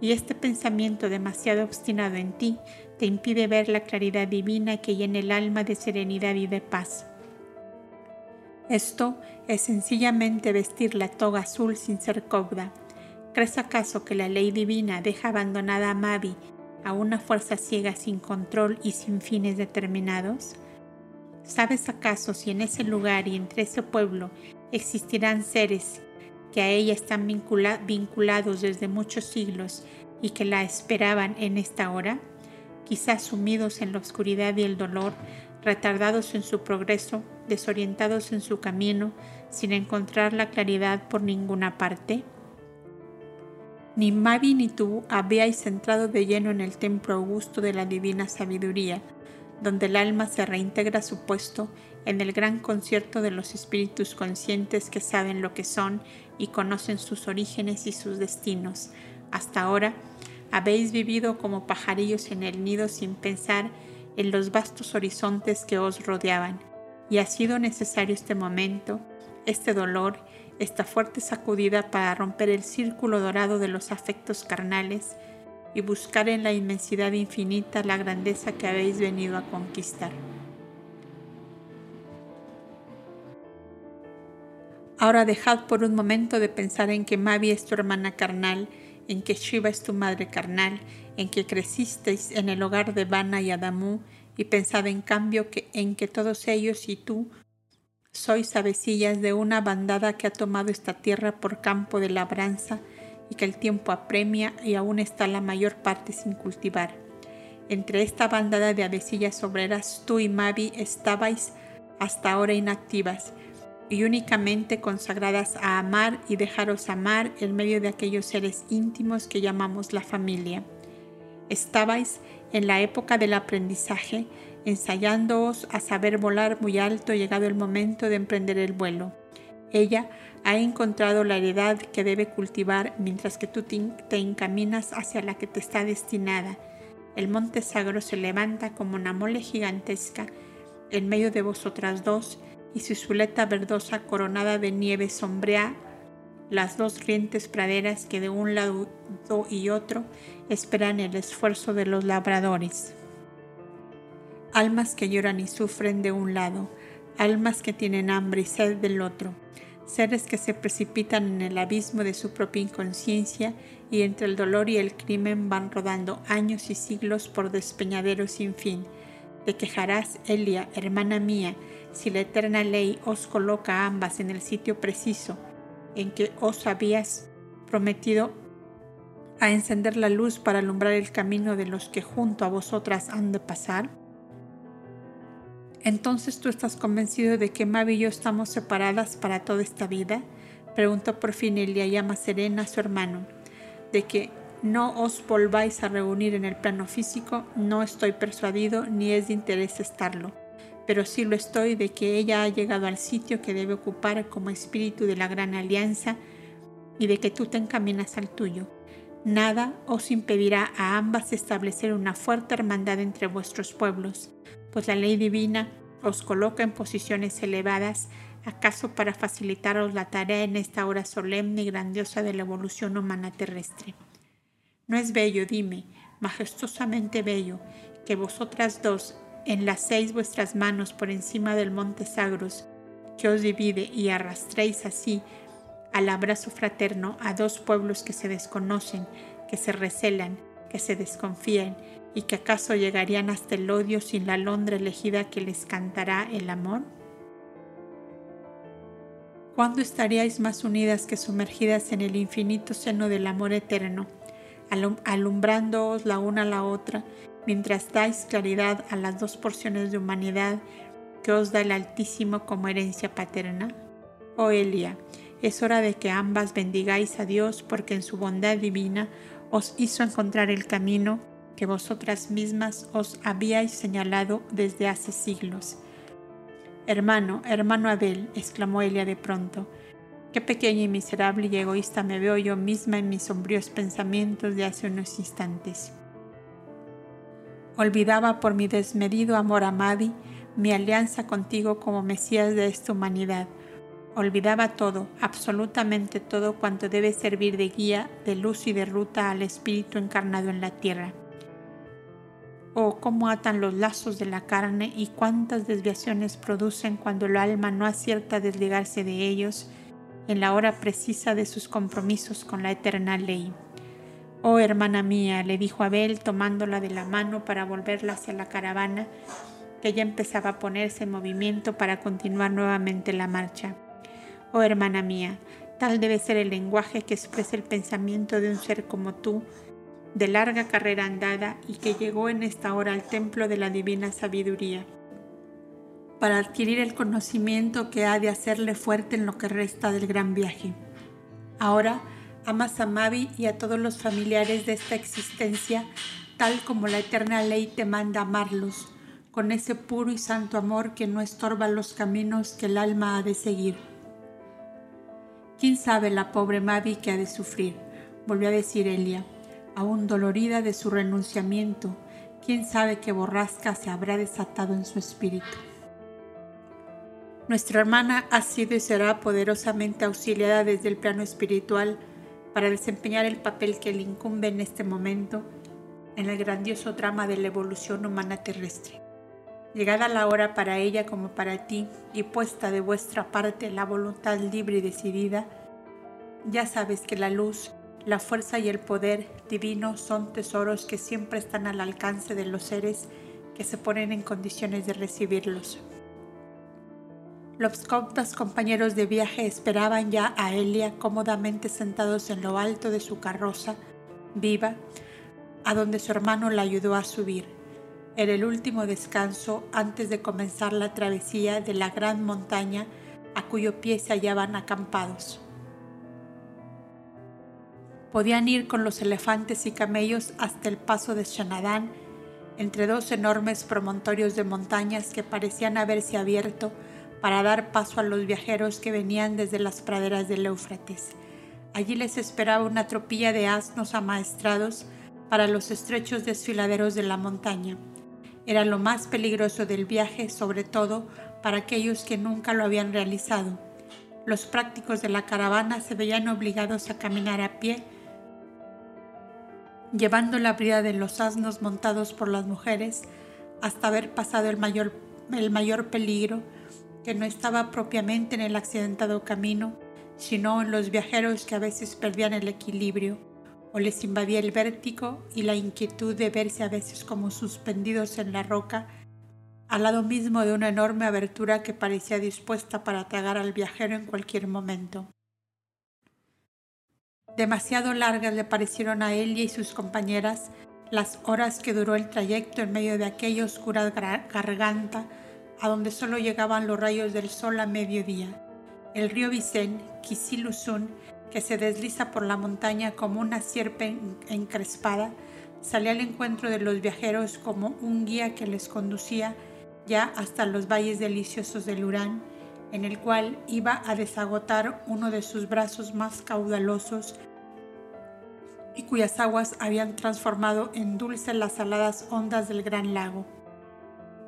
Y este pensamiento demasiado obstinado en ti te impide ver la claridad divina que llena el alma de serenidad y de paz. Esto es sencillamente vestir la toga azul sin ser cobda. ¿Crees acaso que la ley divina deja abandonada a Mavi a una fuerza ciega sin control y sin fines determinados? ¿Sabes acaso si en ese lugar y entre ese pueblo existirán seres que a ella están vinculados desde muchos siglos y que la esperaban en esta hora? Quizás sumidos en la oscuridad y el dolor, retardados en su progreso, desorientados en su camino, sin encontrar la claridad por ninguna parte. Ni Mavi ni tú habíais entrado de lleno en el templo augusto de la divina sabiduría, donde el alma se reintegra a su puesto en el gran concierto de los espíritus conscientes que saben lo que son y conocen sus orígenes y sus destinos. Hasta ahora habéis vivido como pajarillos en el nido sin pensar en los vastos horizontes que os rodeaban, y ha sido necesario este momento, este dolor, esta fuerte sacudida para romper el círculo dorado de los afectos carnales y buscar en la inmensidad infinita la grandeza que habéis venido a conquistar. Ahora dejad por un momento de pensar en que Mavi es tu hermana carnal, en que Shiva es tu madre carnal, en que crecisteis en el hogar de Vana y Adamu, y pensad en cambio que, en que todos ellos y tú sois avecillas de una bandada que ha tomado esta tierra por campo de labranza y que el tiempo apremia y aún está la mayor parte sin cultivar. Entre esta bandada de avecillas obreras, tú y Mavi estabais hasta ahora inactivas y únicamente consagradas a amar y dejaros amar en medio de aquellos seres íntimos que llamamos la familia. Estabais en la época del aprendizaje, ensayándoos a saber volar muy alto llegado el momento de emprender el vuelo. Ella ha encontrado la heredad que debe cultivar mientras que tú te encaminas hacia la que te está destinada. El monte sagro se levanta como una mole gigantesca en medio de vosotras dos y su zuleta verdosa coronada de nieve sombrea las dos rientes praderas que de un lado y otro esperan el esfuerzo de los labradores. Almas que lloran y sufren de un lado, almas que tienen hambre y sed del otro, seres que se precipitan en el abismo de su propia inconsciencia y entre el dolor y el crimen van rodando años y siglos por despeñaderos sin fin. Te quejarás, Elia, hermana mía, si la eterna ley os coloca ambas en el sitio preciso en que os habías prometido a encender la luz para alumbrar el camino de los que junto a vosotras han de pasar? Entonces tú estás convencido de que Mavi y yo estamos separadas para toda esta vida? Preguntó por fin Elia llama serena a su hermano. De que no os volváis a reunir en el plano físico, no estoy persuadido ni es de interés estarlo pero sí lo estoy de que ella ha llegado al sitio que debe ocupar como espíritu de la gran alianza y de que tú te encaminas al tuyo. Nada os impedirá a ambas establecer una fuerte hermandad entre vuestros pueblos, pues la ley divina os coloca en posiciones elevadas, acaso para facilitaros la tarea en esta hora solemne y grandiosa de la evolución humana terrestre. ¿No es bello, dime, majestuosamente bello, que vosotras dos, enlacéis vuestras manos por encima del monte Sagros, que os divide, y arrastréis así al abrazo fraterno a dos pueblos que se desconocen, que se recelan, que se desconfían, y que acaso llegarían hasta el odio sin la alondra elegida que les cantará el amor? ¿Cuándo estaríais más unidas que sumergidas en el infinito seno del amor eterno, alumbrándoos la una a la otra mientras dais claridad a las dos porciones de humanidad que os da el Altísimo como herencia paterna? Oh Elia, es hora de que ambas bendigáis a Dios porque en su bondad divina os hizo encontrar el camino que vosotras mismas os habíais señalado desde hace siglos. Hermano, hermano Abel, exclamó Elia de pronto, qué pequeña y miserable y egoísta me veo yo misma en mis sombríos pensamientos de hace unos instantes. Olvidaba por mi desmedido amor a Madi mi alianza contigo como Mesías de esta humanidad. Olvidaba todo, absolutamente todo cuanto debe servir de guía, de luz y de ruta al Espíritu encarnado en la tierra. Oh, cómo atan los lazos de la carne y cuántas desviaciones producen cuando el alma no acierta a desligarse de ellos en la hora precisa de sus compromisos con la eterna ley. Oh hermana mía, le dijo Abel tomándola de la mano para volverla hacia la caravana, que ya empezaba a ponerse en movimiento para continuar nuevamente la marcha. Oh hermana mía, tal debe ser el lenguaje que expresa el pensamiento de un ser como tú, de larga carrera andada y que llegó en esta hora al templo de la divina sabiduría, para adquirir el conocimiento que ha de hacerle fuerte en lo que resta del gran viaje. Ahora, Amas a Mavi y a todos los familiares de esta existencia, tal como la eterna ley te manda amarlos, con ese puro y santo amor que no estorba los caminos que el alma ha de seguir. ¿Quién sabe la pobre Mavi que ha de sufrir? volvió a decir Elia, aún dolorida de su renunciamiento. ¿Quién sabe qué borrasca se habrá desatado en su espíritu? Nuestra hermana ha sido y será poderosamente auxiliada desde el plano espiritual para desempeñar el papel que le incumbe en este momento en el grandioso drama de la evolución humana terrestre. Llegada la hora para ella como para ti y puesta de vuestra parte la voluntad libre y decidida, ya sabes que la luz, la fuerza y el poder divino son tesoros que siempre están al alcance de los seres que se ponen en condiciones de recibirlos. Los coptas compañeros de viaje esperaban ya a Elia cómodamente sentados en lo alto de su carroza, viva, a donde su hermano la ayudó a subir. Era el último descanso antes de comenzar la travesía de la gran montaña a cuyo pie se hallaban acampados. Podían ir con los elefantes y camellos hasta el paso de Shanadán, entre dos enormes promontorios de montañas que parecían haberse abierto para dar paso a los viajeros que venían desde las praderas del Éufrates. Allí les esperaba una tropilla de asnos amaestrados para los estrechos desfiladeros de la montaña. Era lo más peligroso del viaje, sobre todo para aquellos que nunca lo habían realizado. Los prácticos de la caravana se veían obligados a caminar a pie, llevando la brida de los asnos montados por las mujeres hasta haber pasado el mayor, el mayor peligro que no estaba propiamente en el accidentado camino, sino en los viajeros que a veces perdían el equilibrio o les invadía el vértigo y la inquietud de verse a veces como suspendidos en la roca, al lado mismo de una enorme abertura que parecía dispuesta para tragar al viajero en cualquier momento. Demasiado largas le parecieron a Elia y sus compañeras las horas que duró el trayecto en medio de aquella oscura garganta a donde solo llegaban los rayos del sol a mediodía. El río Vicén, Kisilusun, que se desliza por la montaña como una sierpe encrespada, salía al encuentro de los viajeros como un guía que les conducía ya hasta los valles deliciosos del Urán, en el cual iba a desagotar uno de sus brazos más caudalosos y cuyas aguas habían transformado en dulces las saladas ondas del gran lago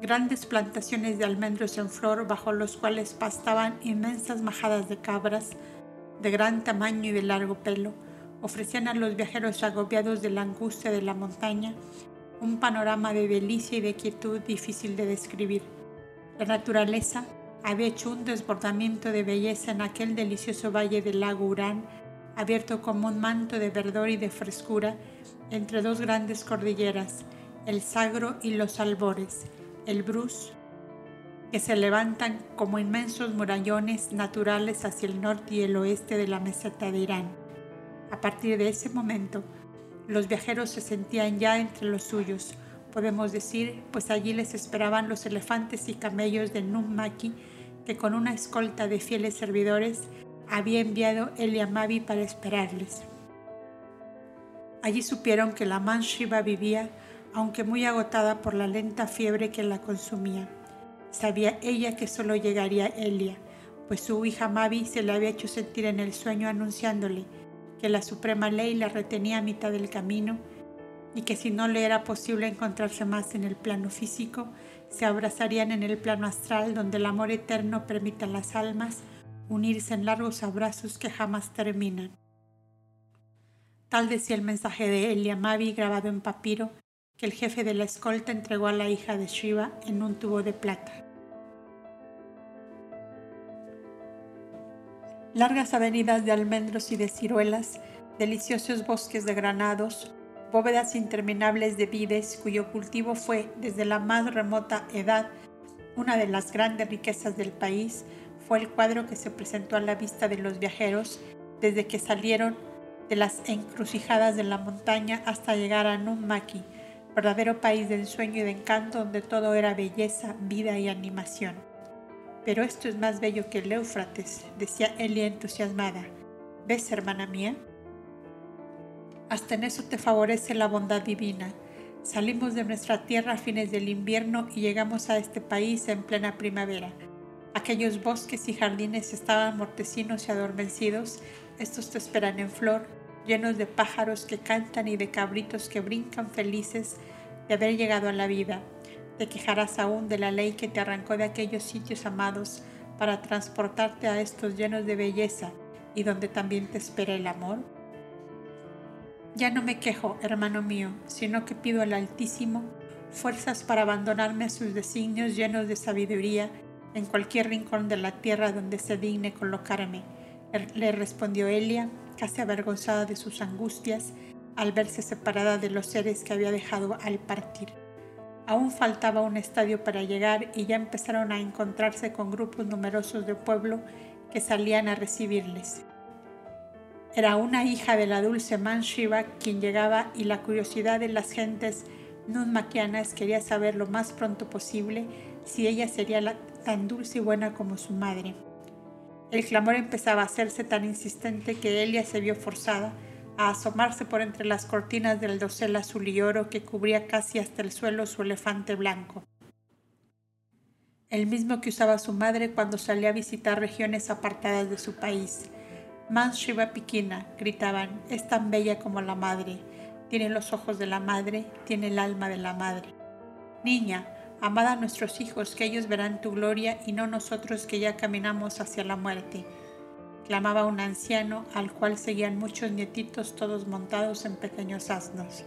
grandes plantaciones de almendros en flor bajo los cuales pastaban inmensas majadas de cabras de gran tamaño y de largo pelo, ofrecían a los viajeros agobiados de la angustia de la montaña un panorama de delicia y de quietud difícil de describir. La naturaleza había hecho un desbordamiento de belleza en aquel delicioso valle del lago Urán, abierto como un manto de verdor y de frescura entre dos grandes cordilleras, el Sagro y los Albores, el Bruce, que se levantan como inmensos murallones naturales hacia el norte y el oeste de la meseta de Irán. A partir de ese momento, los viajeros se sentían ya entre los suyos, podemos decir, pues allí les esperaban los elefantes y camellos de Nummaki, que con una escolta de fieles servidores había enviado Eliamabi para esperarles. Allí supieron que la man Shiva vivía aunque muy agotada por la lenta fiebre que la consumía. Sabía ella que solo llegaría Elia, pues su hija Mavi se le había hecho sentir en el sueño anunciándole que la suprema ley la retenía a mitad del camino y que si no le era posible encontrarse más en el plano físico, se abrazarían en el plano astral donde el amor eterno permite a las almas unirse en largos abrazos que jamás terminan. Tal decía el mensaje de Elia Mavi grabado en papiro que el jefe de la escolta entregó a la hija de Shiva en un tubo de plata. Largas avenidas de almendros y de ciruelas, deliciosos bosques de granados, bóvedas interminables de vides cuyo cultivo fue desde la más remota edad una de las grandes riquezas del país, fue el cuadro que se presentó a la vista de los viajeros desde que salieron de las encrucijadas de la montaña hasta llegar a Nummaki, verdadero país de ensueño y de encanto donde todo era belleza, vida y animación. Pero esto es más bello que el Éufrates, decía Elia entusiasmada. ¿Ves, hermana mía? Hasta en eso te favorece la bondad divina. Salimos de nuestra tierra a fines del invierno y llegamos a este país en plena primavera. Aquellos bosques y jardines estaban mortecinos y adormecidos, estos te esperan en flor, llenos de pájaros que cantan y de cabritos que brincan felices de haber llegado a la vida. Te quejarás aún de la ley que te arrancó de aquellos sitios amados para transportarte a estos llenos de belleza y donde también te espera el amor? Ya no me quejo, hermano mío, sino que pido al Altísimo fuerzas para abandonarme a sus designios llenos de sabiduría en cualquier rincón de la tierra donde se digne colocarme. Le respondió Elia, casi avergonzada de sus angustias al verse separada de los seres que había dejado al partir. Aún faltaba un estadio para llegar y ya empezaron a encontrarse con grupos numerosos de pueblo que salían a recibirles. Era una hija de la dulce Man Shiva quien llegaba y la curiosidad de las gentes nunmaquianas quería saber lo más pronto posible si ella sería tan dulce y buena como su madre. El clamor empezaba a hacerse tan insistente que Elia se vio forzada a asomarse por entre las cortinas del dosel azul y oro que cubría casi hasta el suelo su elefante blanco. El mismo que usaba su madre cuando salía a visitar regiones apartadas de su país. Man Shiva Pikina, gritaban, es tan bella como la madre, tiene los ojos de la madre, tiene el alma de la madre. Niña, amada a nuestros hijos, que ellos verán tu gloria y no nosotros que ya caminamos hacia la muerte. Clamaba un anciano al cual seguían muchos nietitos todos montados en pequeños asnos.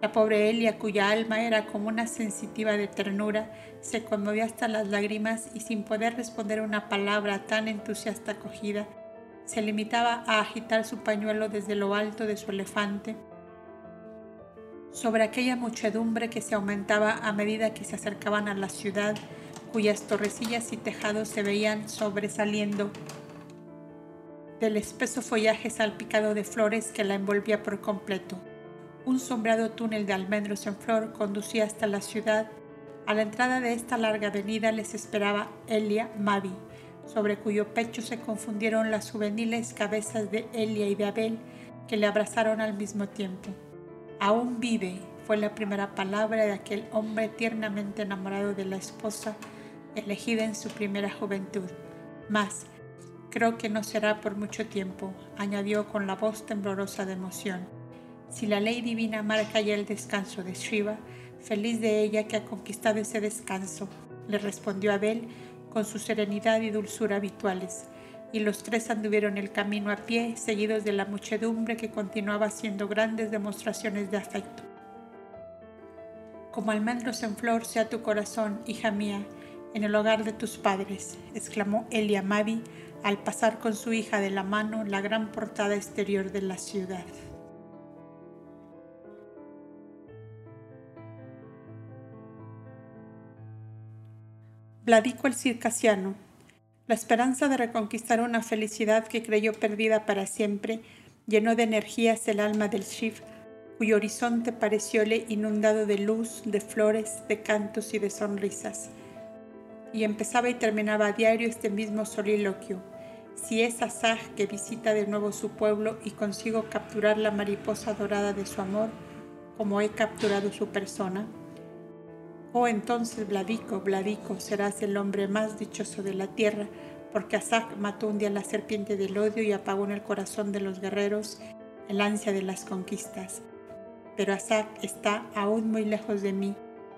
La pobre Elia, cuya alma era como una sensitiva de ternura, se conmovió hasta las lágrimas y sin poder responder una palabra tan entusiasta acogida, se limitaba a agitar su pañuelo desde lo alto de su elefante sobre aquella muchedumbre que se aumentaba a medida que se acercaban a la ciudad, cuyas torrecillas y tejados se veían sobresaliendo del espeso follaje salpicado de flores que la envolvía por completo. Un sombreado túnel de almendros en flor conducía hasta la ciudad. A la entrada de esta larga avenida les esperaba Elia Mavi, sobre cuyo pecho se confundieron las juveniles cabezas de Elia y de Abel que le abrazaron al mismo tiempo. Aún vive fue la primera palabra de aquel hombre tiernamente enamorado de la esposa elegida en su primera juventud. Mas, creo que no será por mucho tiempo, añadió con la voz temblorosa de emoción. Si la ley divina marca ya el descanso de Shiva, feliz de ella que ha conquistado ese descanso, le respondió Abel con su serenidad y dulzura habituales, y los tres anduvieron el camino a pie, seguidos de la muchedumbre que continuaba haciendo grandes demostraciones de afecto. Como almendros en flor sea tu corazón, hija mía, en el hogar de tus padres, exclamó Elia Mavi al pasar con su hija de la mano la gran portada exterior de la ciudad. Vladico el circasiano. La esperanza de reconquistar una felicidad que creyó perdida para siempre llenó de energías el alma del Shiv, cuyo horizonte parecióle inundado de luz, de flores, de cantos y de sonrisas. Y empezaba y terminaba a diario este mismo soliloquio. Si es Asaj que visita de nuevo su pueblo y consigo capturar la mariposa dorada de su amor, como he capturado su persona, Oh, entonces, Vladico, Vladico, serás el hombre más dichoso de la tierra, porque Asak mató un día la serpiente del odio y apagó en el corazón de los guerreros el ansia de las conquistas. Pero Asak está aún muy lejos de mí,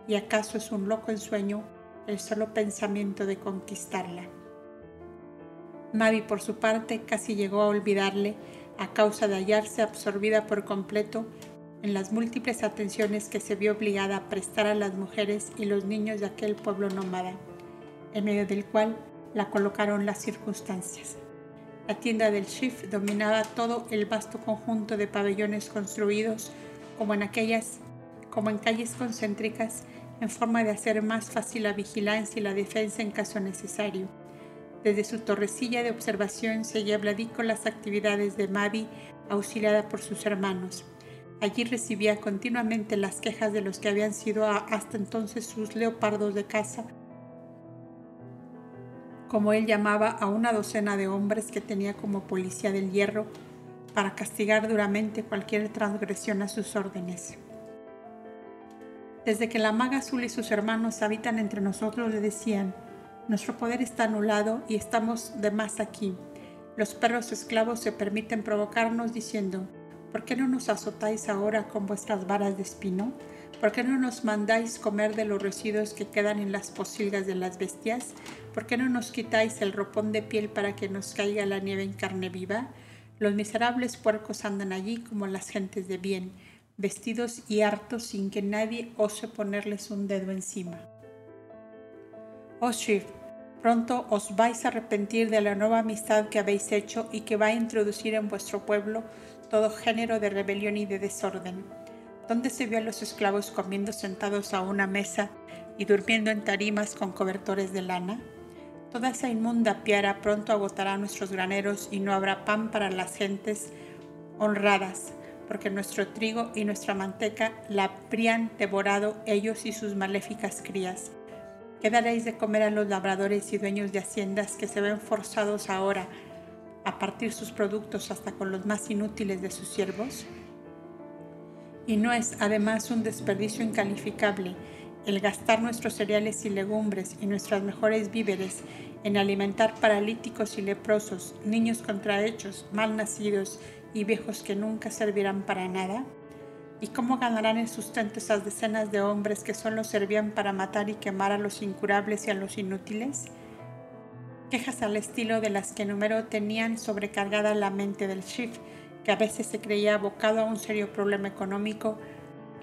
y acaso es un loco ensueño el solo pensamiento de conquistarla. Mavi, por su parte, casi llegó a olvidarle a causa de hallarse absorbida por completo en las múltiples atenciones que se vio obligada a prestar a las mujeres y los niños de aquel pueblo nómada, en medio del cual la colocaron las circunstancias. La tienda del Schiff dominaba todo el vasto conjunto de pabellones construidos como en aquellas como en calles concéntricas en forma de hacer más fácil la vigilancia y la defensa en caso necesario. Desde su torrecilla de observación seguía Vladico las actividades de Mavi, auxiliada por sus hermanos. Allí recibía continuamente las quejas de los que habían sido hasta entonces sus leopardos de caza, como él llamaba a una docena de hombres que tenía como policía del hierro para castigar duramente cualquier transgresión a sus órdenes. Desde que la maga azul y sus hermanos habitan entre nosotros, le decían, nuestro poder está anulado y estamos de más aquí. Los perros esclavos se permiten provocarnos diciendo, ¿Por qué no nos azotáis ahora con vuestras varas de espino? ¿Por qué no nos mandáis comer de los residuos que quedan en las posilgas de las bestias? ¿Por qué no nos quitáis el ropón de piel para que nos caiga la nieve en carne viva? Los miserables puercos andan allí como las gentes de bien, vestidos y hartos sin que nadie ose ponerles un dedo encima. Oh pronto os vais a arrepentir de la nueva amistad que habéis hecho y que va a introducir en vuestro pueblo todo género de rebelión y de desorden. ¿Dónde se vio a los esclavos comiendo sentados a una mesa y durmiendo en tarimas con cobertores de lana? Toda esa inmunda piara pronto agotará nuestros graneros y no habrá pan para las gentes honradas, porque nuestro trigo y nuestra manteca la habrían devorado ellos y sus maléficas crías. ¿Qué daréis de comer a los labradores y dueños de haciendas que se ven forzados ahora a partir sus productos hasta con los más inútiles de sus siervos? Y no es además un desperdicio incalificable el gastar nuestros cereales y legumbres y nuestras mejores víveres en alimentar paralíticos y leprosos, niños contrahechos, mal nacidos y viejos que nunca servirán para nada? ¿Y cómo ganarán el sustento esas decenas de hombres que solo servían para matar y quemar a los incurables y a los inútiles? Quejas al estilo de las que Número tenían sobrecargada la mente del Chief, que a veces se creía abocado a un serio problema económico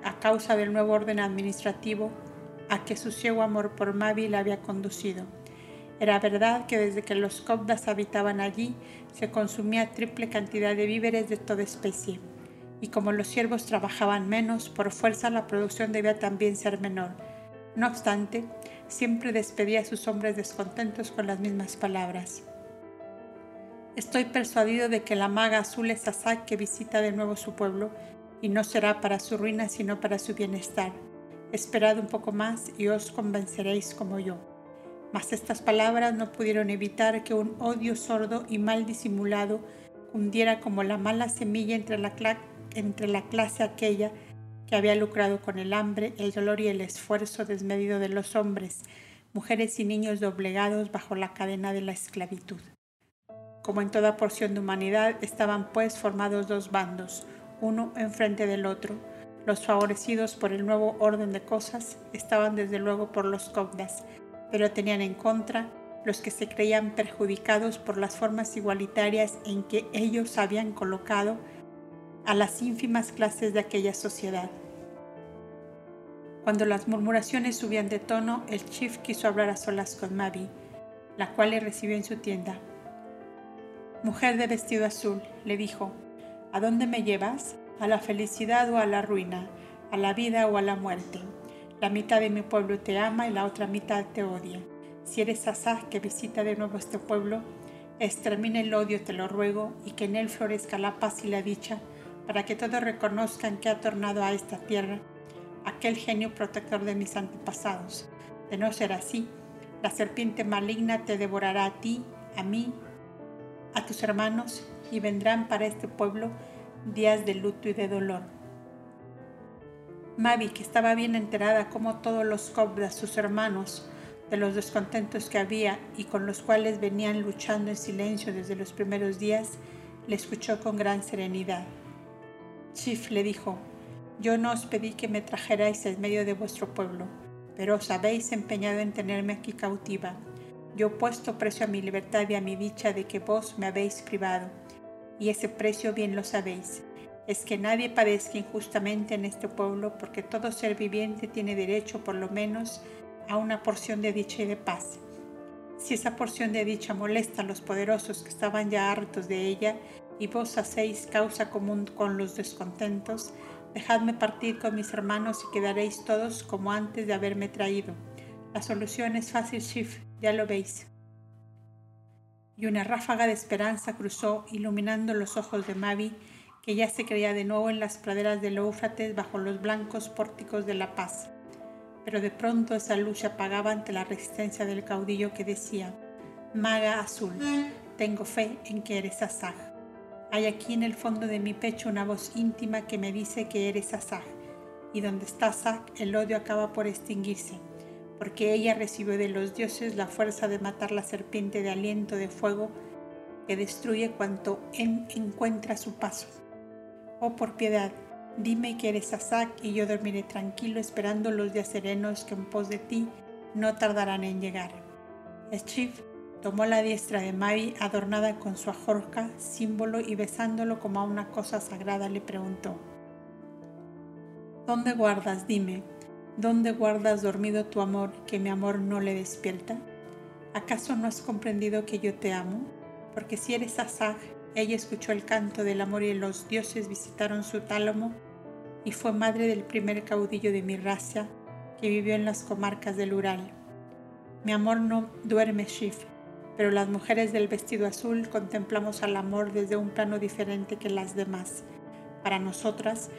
a causa del nuevo orden administrativo a que su ciego amor por Mavi la había conducido. Era verdad que desde que los Cobdas habitaban allí se consumía triple cantidad de víveres de toda especie, y como los siervos trabajaban menos, por fuerza la producción debía también ser menor. No obstante, siempre despedía a sus hombres descontentos con las mismas palabras. Estoy persuadido de que la maga azul es Asak que visita de nuevo su pueblo, y no será para su ruina sino para su bienestar. Esperad un poco más y os convenceréis como yo. Mas estas palabras no pudieron evitar que un odio sordo y mal disimulado hundiera como la mala semilla entre la, entre la clase aquella que había lucrado con el hambre, el dolor y el esfuerzo desmedido de los hombres, mujeres y niños doblegados bajo la cadena de la esclavitud. Como en toda porción de humanidad, estaban pues formados dos bandos, uno enfrente del otro, los favorecidos por el nuevo orden de cosas estaban desde luego por los cogdas, pero tenían en contra los que se creían perjudicados por las formas igualitarias en que ellos habían colocado a las ínfimas clases de aquella sociedad. Cuando las murmuraciones subían de tono, el chief quiso hablar a solas con Mavi, la cual le recibió en su tienda. Mujer de vestido azul, le dijo, ¿a dónde me llevas? a la felicidad o a la ruina, a la vida o a la muerte. La mitad de mi pueblo te ama y la otra mitad te odia. Si eres Asaj que visita de nuevo este pueblo, extermine el odio, te lo ruego, y que en él florezca la paz y la dicha, para que todos reconozcan que ha tornado a esta tierra aquel genio protector de mis antepasados. De no ser así, la serpiente maligna te devorará a ti, a mí, a tus hermanos, y vendrán para este pueblo días de luto y de dolor. Mavi, que estaba bien enterada como todos los Cobras, sus hermanos, de los descontentos que había y con los cuales venían luchando en silencio desde los primeros días, le escuchó con gran serenidad. Chief le dijo, yo no os pedí que me trajerais en medio de vuestro pueblo, pero os habéis empeñado en tenerme aquí cautiva. Yo he puesto precio a mi libertad y a mi dicha de que vos me habéis privado y ese precio bien lo sabéis. Es que nadie padezca injustamente en este pueblo, porque todo ser viviente tiene derecho por lo menos a una porción de dicha y de paz. Si esa porción de dicha molesta a los poderosos que estaban ya hartos de ella, y vos hacéis causa común con los descontentos, dejadme partir con mis hermanos y quedaréis todos como antes de haberme traído. La solución es fácil, Shift, ya lo veis y una ráfaga de esperanza cruzó, iluminando los ojos de Mavi, que ya se creía de nuevo en las praderas del Éufrates bajo los blancos pórticos de la paz. Pero de pronto esa luz se apagaba ante la resistencia del caudillo que decía, Maga azul, tengo fe en que eres Asaj. Hay aquí en el fondo de mi pecho una voz íntima que me dice que eres Asaj, y donde está Asaj el odio acaba por extinguirse porque ella recibió de los dioses la fuerza de matar la serpiente de aliento de fuego que destruye cuanto en encuentra su paso. Oh, por piedad, dime que eres Asac y yo dormiré tranquilo esperando los días serenos que en pos de ti no tardarán en llegar. Schiff tomó la diestra de Mavi adornada con su ajorca, símbolo, y besándolo como a una cosa sagrada le preguntó, ¿Dónde guardas, dime, dónde guardas dormido tu amor que mi amor no le despierta? ¿Acaso no has comprendido que yo te amo? Porque si eres Asaj, ella escuchó el canto del amor y los dioses visitaron su tálamo y fue madre del primer caudillo de mi raza que vivió en las comarcas del Ural. Mi amor no duerme, Shif, pero las mujeres del vestido azul contemplamos al amor desde un plano diferente que las demás. Para nosotras,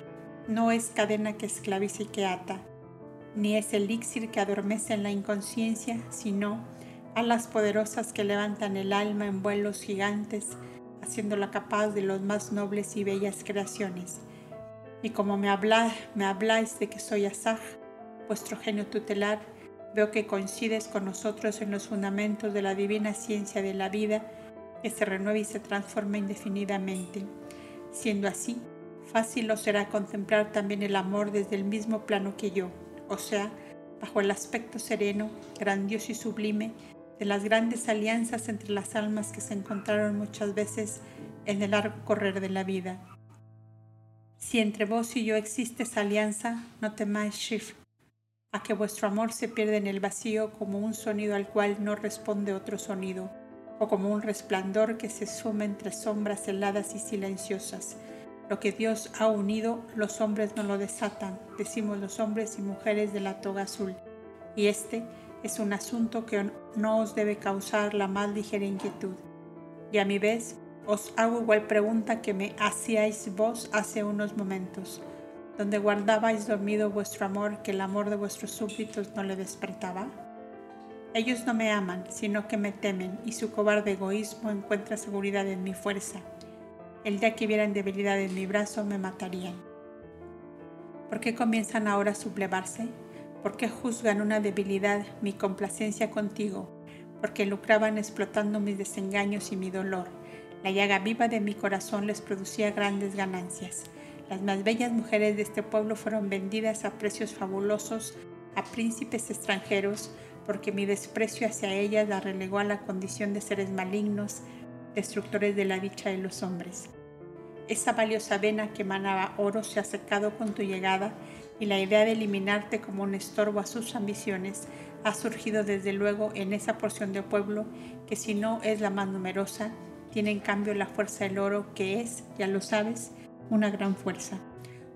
no es cadena que esclaviza y que ata, ni es elixir que adormece en la inconsciencia, sino alas poderosas que levantan el alma en vuelos gigantes, haciéndola capaz de los más nobles y bellas creaciones. Y como me, me habláis de que soy Asaj, vuestro genio tutelar, Veo que coincides con nosotros en los fundamentos de la divina ciencia de la vida que se renueva y se transforma indefinidamente. Siendo así, fácil os será contemplar también el amor desde el mismo plano que yo, o sea, bajo el aspecto sereno, grandioso y sublime de las grandes alianzas entre las almas que se encontraron muchas veces en el largo correr de la vida. Si entre vos y yo existe esa alianza, no temáis, Shift, a que vuestro amor se pierda en el vacío como un sonido al cual no responde otro sonido, o como un resplandor que se suma entre sombras heladas y silenciosas. Lo que Dios ha unido, los hombres no lo desatan, decimos los hombres y mujeres de la toga azul. Y este es un asunto que no os debe causar la más ligera inquietud. Y a mi vez, os hago igual pregunta que me hacíais vos hace unos momentos donde guardabais dormido vuestro amor que el amor de vuestros súbditos no le despertaba? Ellos no me aman, sino que me temen, y su cobarde egoísmo encuentra seguridad en mi fuerza. El día que vieran debilidad en mi brazo me matarían. ¿Por qué comienzan ahora a sublevarse? ¿Por qué juzgan una debilidad mi complacencia contigo? Porque lucraban explotando mis desengaños y mi dolor. La llaga viva de mi corazón les producía grandes ganancias. Las más bellas mujeres de este pueblo fueron vendidas a precios fabulosos a príncipes extranjeros porque mi desprecio hacia ellas la relegó a la condición de seres malignos, destructores de la dicha de los hombres. Esa valiosa vena que emanaba oro se ha secado con tu llegada y la idea de eliminarte como un estorbo a sus ambiciones ha surgido desde luego en esa porción del pueblo que si no es la más numerosa, tiene en cambio la fuerza del oro que es, ya lo sabes, una gran fuerza.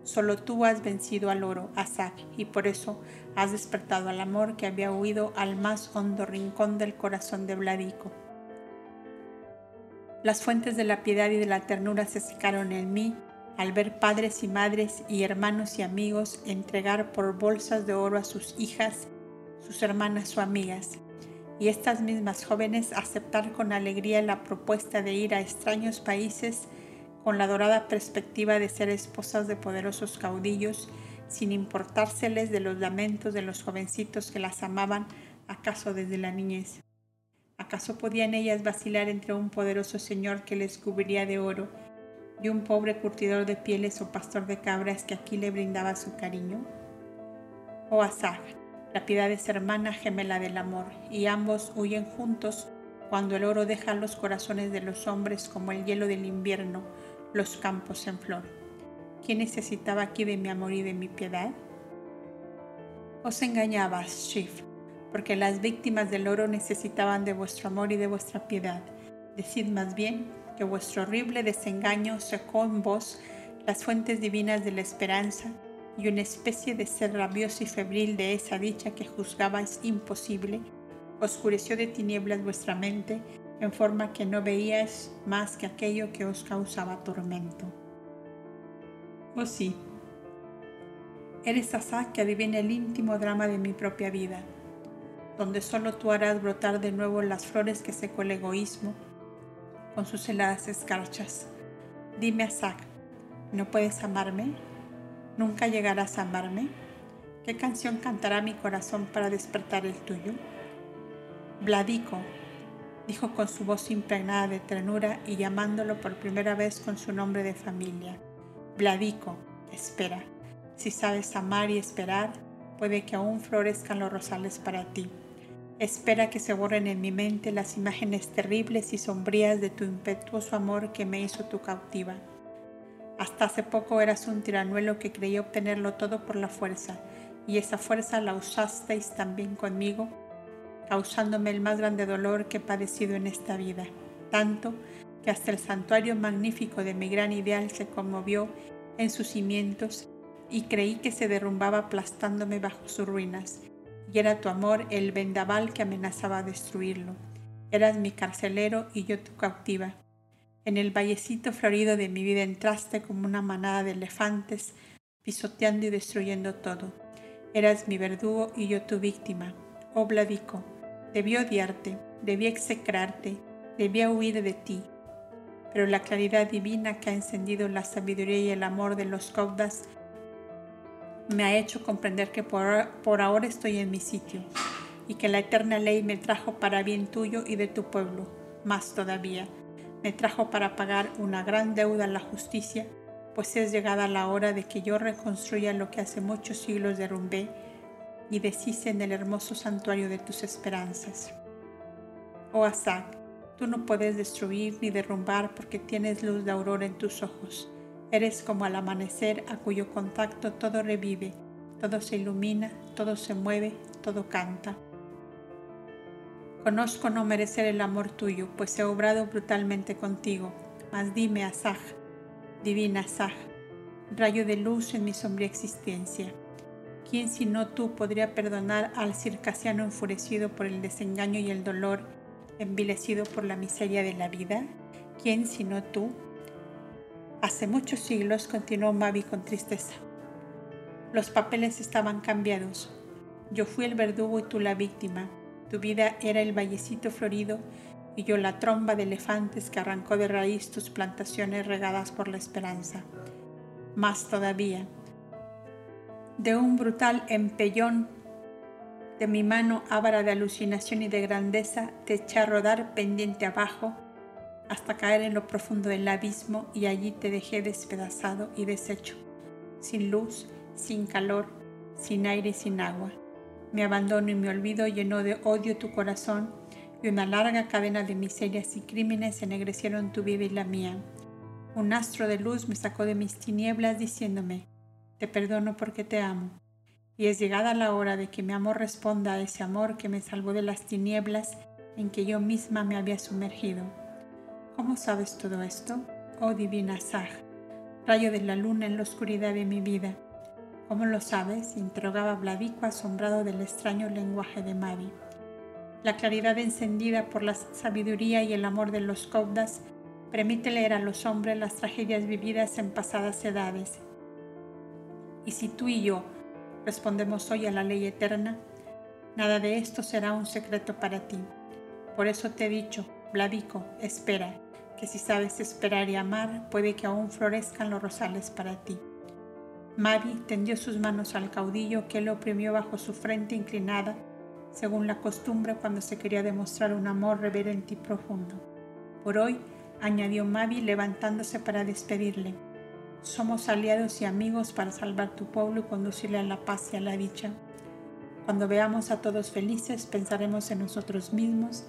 Solo tú has vencido al oro, Asak, y por eso has despertado al amor que había huido al más hondo rincón del corazón de Vladico. Las fuentes de la piedad y de la ternura se secaron en mí al ver padres y madres y hermanos y amigos entregar por bolsas de oro a sus hijas, sus hermanas o amigas, y estas mismas jóvenes aceptar con alegría la propuesta de ir a extraños países con la dorada perspectiva de ser esposas de poderosos caudillos, sin importárseles de los lamentos de los jovencitos que las amaban acaso desde la niñez. ¿Acaso podían ellas vacilar entre un poderoso señor que les cubriría de oro y un pobre curtidor de pieles o pastor de cabras que aquí le brindaba su cariño? Oh Asaj, la piedad es hermana gemela del amor, y ambos huyen juntos cuando el oro deja los corazones de los hombres como el hielo del invierno los campos en flor. ¿Quién necesitaba aquí de mi amor y de mi piedad? Os engañabas, Shif, porque las víctimas del oro necesitaban de vuestro amor y de vuestra piedad. Decid más bien que vuestro horrible desengaño secó en vos las fuentes divinas de la esperanza y una especie de ser rabioso y febril de esa dicha que juzgabais imposible, oscureció de tinieblas vuestra mente en forma que no veías más que aquello que os causaba tormento. Oh sí, eres Asá que adivina el íntimo drama de mi propia vida, donde solo tú harás brotar de nuevo las flores que secó el egoísmo con sus heladas escarchas. Dime Asá, ¿no puedes amarme? ¿Nunca llegarás a amarme? ¿Qué canción cantará mi corazón para despertar el tuyo? Vladico, dijo con su voz impregnada de ternura y llamándolo por primera vez con su nombre de familia. Vladico, espera. Si sabes amar y esperar, puede que aún florezcan los rosales para ti. Espera que se borren en mi mente las imágenes terribles y sombrías de tu impetuoso amor que me hizo tu cautiva. Hasta hace poco eras un tiranuelo que creía obtenerlo todo por la fuerza, y esa fuerza la usasteis también conmigo, causándome el más grande dolor que he padecido en esta vida, tanto que hasta el santuario magnífico de mi gran ideal se conmovió en sus cimientos y creí que se derrumbaba aplastándome bajo sus ruinas, y era tu amor el vendaval que amenazaba destruirlo. Eras mi carcelero y yo tu cautiva. En el vallecito florido de mi vida entraste como una manada de elefantes, pisoteando y destruyendo todo. Eras mi verdugo y yo tu víctima. Oh Vladico, debí odiarte, debí execrarte, debí huir de ti. Pero la claridad divina que ha encendido la sabiduría y el amor de los caudas me ha hecho comprender que por, por ahora estoy en mi sitio y que la eterna ley me trajo para bien tuyo y de tu pueblo. Más todavía, me trajo para pagar una gran deuda a la justicia, pues es llegada la hora de que yo reconstruya lo que hace muchos siglos derrumbé y deshice en el hermoso santuario de tus esperanzas. Oh Asak, tú no puedes destruir ni derrumbar porque tienes luz de aurora en tus ojos. Eres como al amanecer a cuyo contacto todo revive, todo se ilumina, todo se mueve, todo canta. Conozco no merecer el amor tuyo, pues he obrado brutalmente contigo. Mas dime, Asaj, divina Asaj, rayo de luz en mi sombría existencia. ¿Quién sino tú podría perdonar al circasiano enfurecido por el desengaño y el dolor, envilecido por la miseria de la vida? ¿Quién sino tú? Hace muchos siglos, continuó Mavi con tristeza. Los papeles estaban cambiados. Yo fui el verdugo y tú la víctima. Tu vida era el vallecito florido y yo la tromba de elefantes que arrancó de raíz tus plantaciones regadas por la esperanza. Más todavía, de un brutal empellón de mi mano ávara de alucinación y de grandeza te eché a rodar pendiente abajo hasta caer en lo profundo del abismo y allí te dejé despedazado y deshecho, sin luz, sin calor, sin aire y sin agua. Mi abandono y mi olvido llenó de odio tu corazón y una larga cadena de miserias y crímenes ennegrecieron tu vida y la mía. Un astro de luz me sacó de mis tinieblas diciéndome, te perdono porque te amo. Y es llegada la hora de que mi amor responda a ese amor que me salvó de las tinieblas en que yo misma me había sumergido. ¿Cómo sabes todo esto? Oh divina Saj, rayo de la luna en la oscuridad de mi vida. ¿Cómo lo sabes? interrogaba Vladico asombrado del extraño lenguaje de Mavi. La claridad encendida por la sabiduría y el amor de los Kaudas permite leer a los hombres las tragedias vividas en pasadas edades. Y si tú y yo respondemos hoy a la ley eterna, nada de esto será un secreto para ti. Por eso te he dicho, Vladico, espera, que si sabes esperar y amar, puede que aún florezcan los rosales para ti. Mavi tendió sus manos al caudillo que le oprimió bajo su frente inclinada, según la costumbre cuando se quería demostrar un amor reverente y profundo. Por hoy, añadió Mavi levantándose para despedirle, somos aliados y amigos para salvar tu pueblo y conducirle a la paz y a la dicha. Cuando veamos a todos felices, pensaremos en nosotros mismos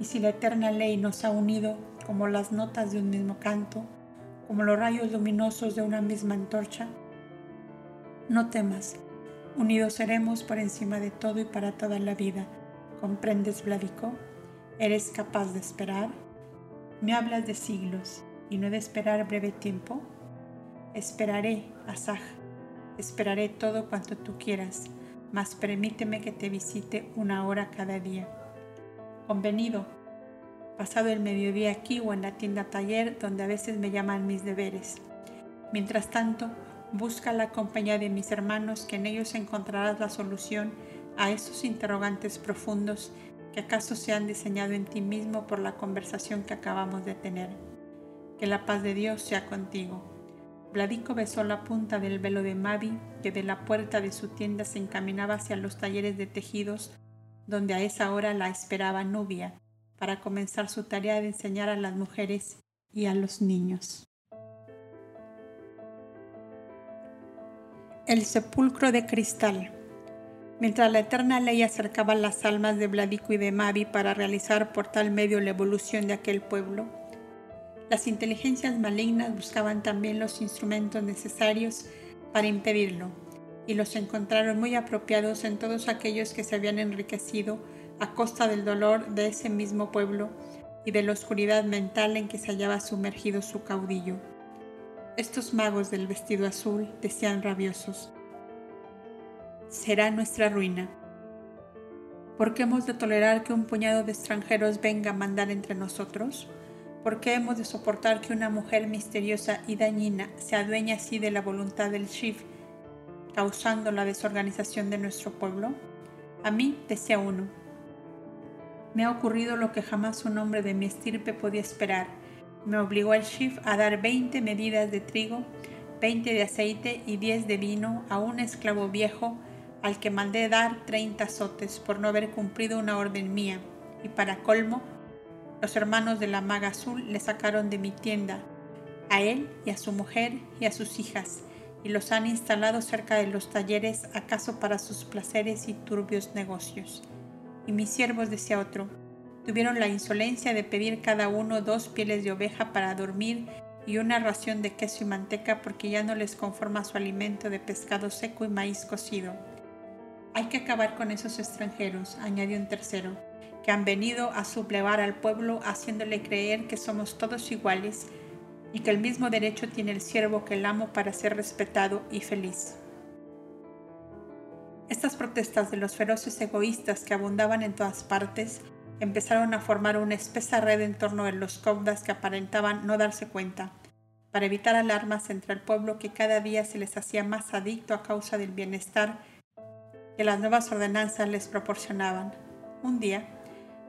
y si la eterna ley nos ha unido como las notas de un mismo canto, como los rayos luminosos de una misma antorcha, no temas, unidos seremos por encima de todo y para toda la vida. ¿Comprendes, Vladico? ¿Eres capaz de esperar? Me hablas de siglos y no de esperar breve tiempo. Esperaré, Asaj, esperaré todo cuanto tú quieras, mas permíteme que te visite una hora cada día. Convenido, pasado el mediodía aquí o en la tienda taller donde a veces me llaman mis deberes. Mientras tanto, Busca la compañía de mis hermanos, que en ellos encontrarás la solución a esos interrogantes profundos que acaso se han diseñado en ti mismo por la conversación que acabamos de tener. Que la paz de Dios sea contigo. Vladico besó la punta del velo de Mavi, que de la puerta de su tienda se encaminaba hacia los talleres de tejidos, donde a esa hora la esperaba Nubia, para comenzar su tarea de enseñar a las mujeres y a los niños. El sepulcro de cristal. Mientras la eterna ley acercaba las almas de Vladico y de Mavi para realizar por tal medio la evolución de aquel pueblo, las inteligencias malignas buscaban también los instrumentos necesarios para impedirlo, y los encontraron muy apropiados en todos aquellos que se habían enriquecido a costa del dolor de ese mismo pueblo y de la oscuridad mental en que se hallaba sumergido su caudillo. Estos magos del vestido azul decían rabiosos, será nuestra ruina. ¿Por qué hemos de tolerar que un puñado de extranjeros venga a mandar entre nosotros? ¿Por qué hemos de soportar que una mujer misteriosa y dañina se adueñe así de la voluntad del Shiv, causando la desorganización de nuestro pueblo? A mí, decía uno, me ha ocurrido lo que jamás un hombre de mi estirpe podía esperar me obligó el Shif a dar 20 medidas de trigo, 20 de aceite y 10 de vino a un esclavo viejo al que mandé dar 30 azotes por no haber cumplido una orden mía. Y para colmo, los hermanos de la maga azul le sacaron de mi tienda, a él y a su mujer y a sus hijas, y los han instalado cerca de los talleres acaso para sus placeres y turbios negocios. Y mis siervos, decía otro, Tuvieron la insolencia de pedir cada uno dos pieles de oveja para dormir y una ración de queso y manteca porque ya no les conforma su alimento de pescado seco y maíz cocido. Hay que acabar con esos extranjeros, añadió un tercero, que han venido a sublevar al pueblo haciéndole creer que somos todos iguales y que el mismo derecho tiene el siervo que el amo para ser respetado y feliz. Estas protestas de los feroces egoístas que abundaban en todas partes empezaron a formar una espesa red en torno de los caudas que aparentaban no darse cuenta, para evitar alarmas entre el pueblo que cada día se les hacía más adicto a causa del bienestar que las nuevas ordenanzas les proporcionaban. Un día,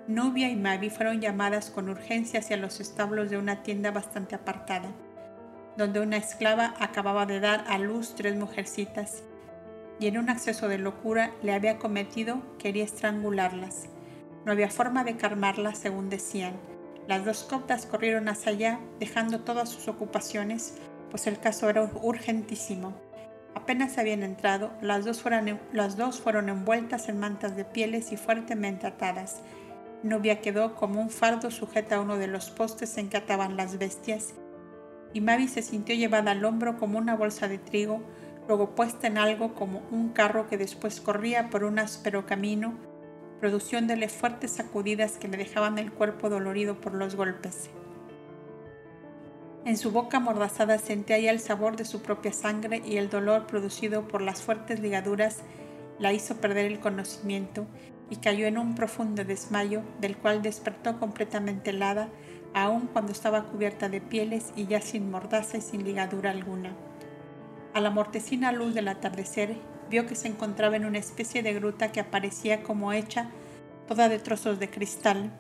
Nubia y Mavi fueron llamadas con urgencia hacia los establos de una tienda bastante apartada, donde una esclava acababa de dar a luz tres mujercitas y en un acceso de locura le había cometido quería estrangularlas. No había forma de calmarla, según decían. Las dos coptas corrieron hacia allá, dejando todas sus ocupaciones, pues el caso era urgentísimo. Apenas habían entrado, las dos, fueron, las dos fueron envueltas en mantas de pieles y fuertemente atadas. Nubia quedó como un fardo sujeta a uno de los postes en que ataban las bestias, y Mavi se sintió llevada al hombro como una bolsa de trigo, luego puesta en algo como un carro que después corría por un áspero camino, produciéndole fuertes sacudidas que le dejaban el cuerpo dolorido por los golpes. En su boca amordazada sentía ya el sabor de su propia sangre y el dolor producido por las fuertes ligaduras la hizo perder el conocimiento y cayó en un profundo desmayo del cual despertó completamente helada, aun cuando estaba cubierta de pieles y ya sin mordaza y sin ligadura alguna. A la mortecina luz del atardecer vio que se encontraba en una especie de gruta que aparecía como hecha toda de trozos de cristal,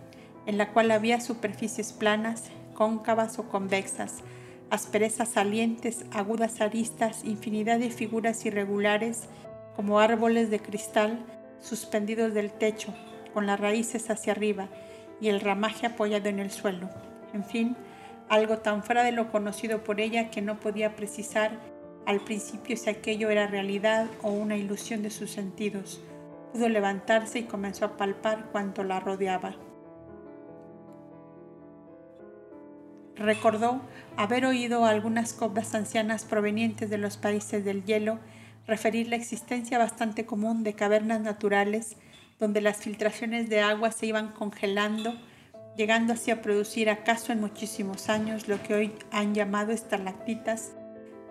en la cual había superficies planas, cóncavas o convexas, asperezas salientes, agudas aristas, infinidad de figuras irregulares como árboles de cristal suspendidos del techo, con las raíces hacia arriba y el ramaje apoyado en el suelo. En fin, algo tan fuera de lo conocido por ella que no podía precisar al principio si aquello era realidad o una ilusión de sus sentidos. Pudo levantarse y comenzó a palpar cuanto la rodeaba. Recordó haber oído algunas cobras ancianas provenientes de los países del hielo referir la existencia bastante común de cavernas naturales donde las filtraciones de agua se iban congelando, llegando así a producir acaso en muchísimos años lo que hoy han llamado estalactitas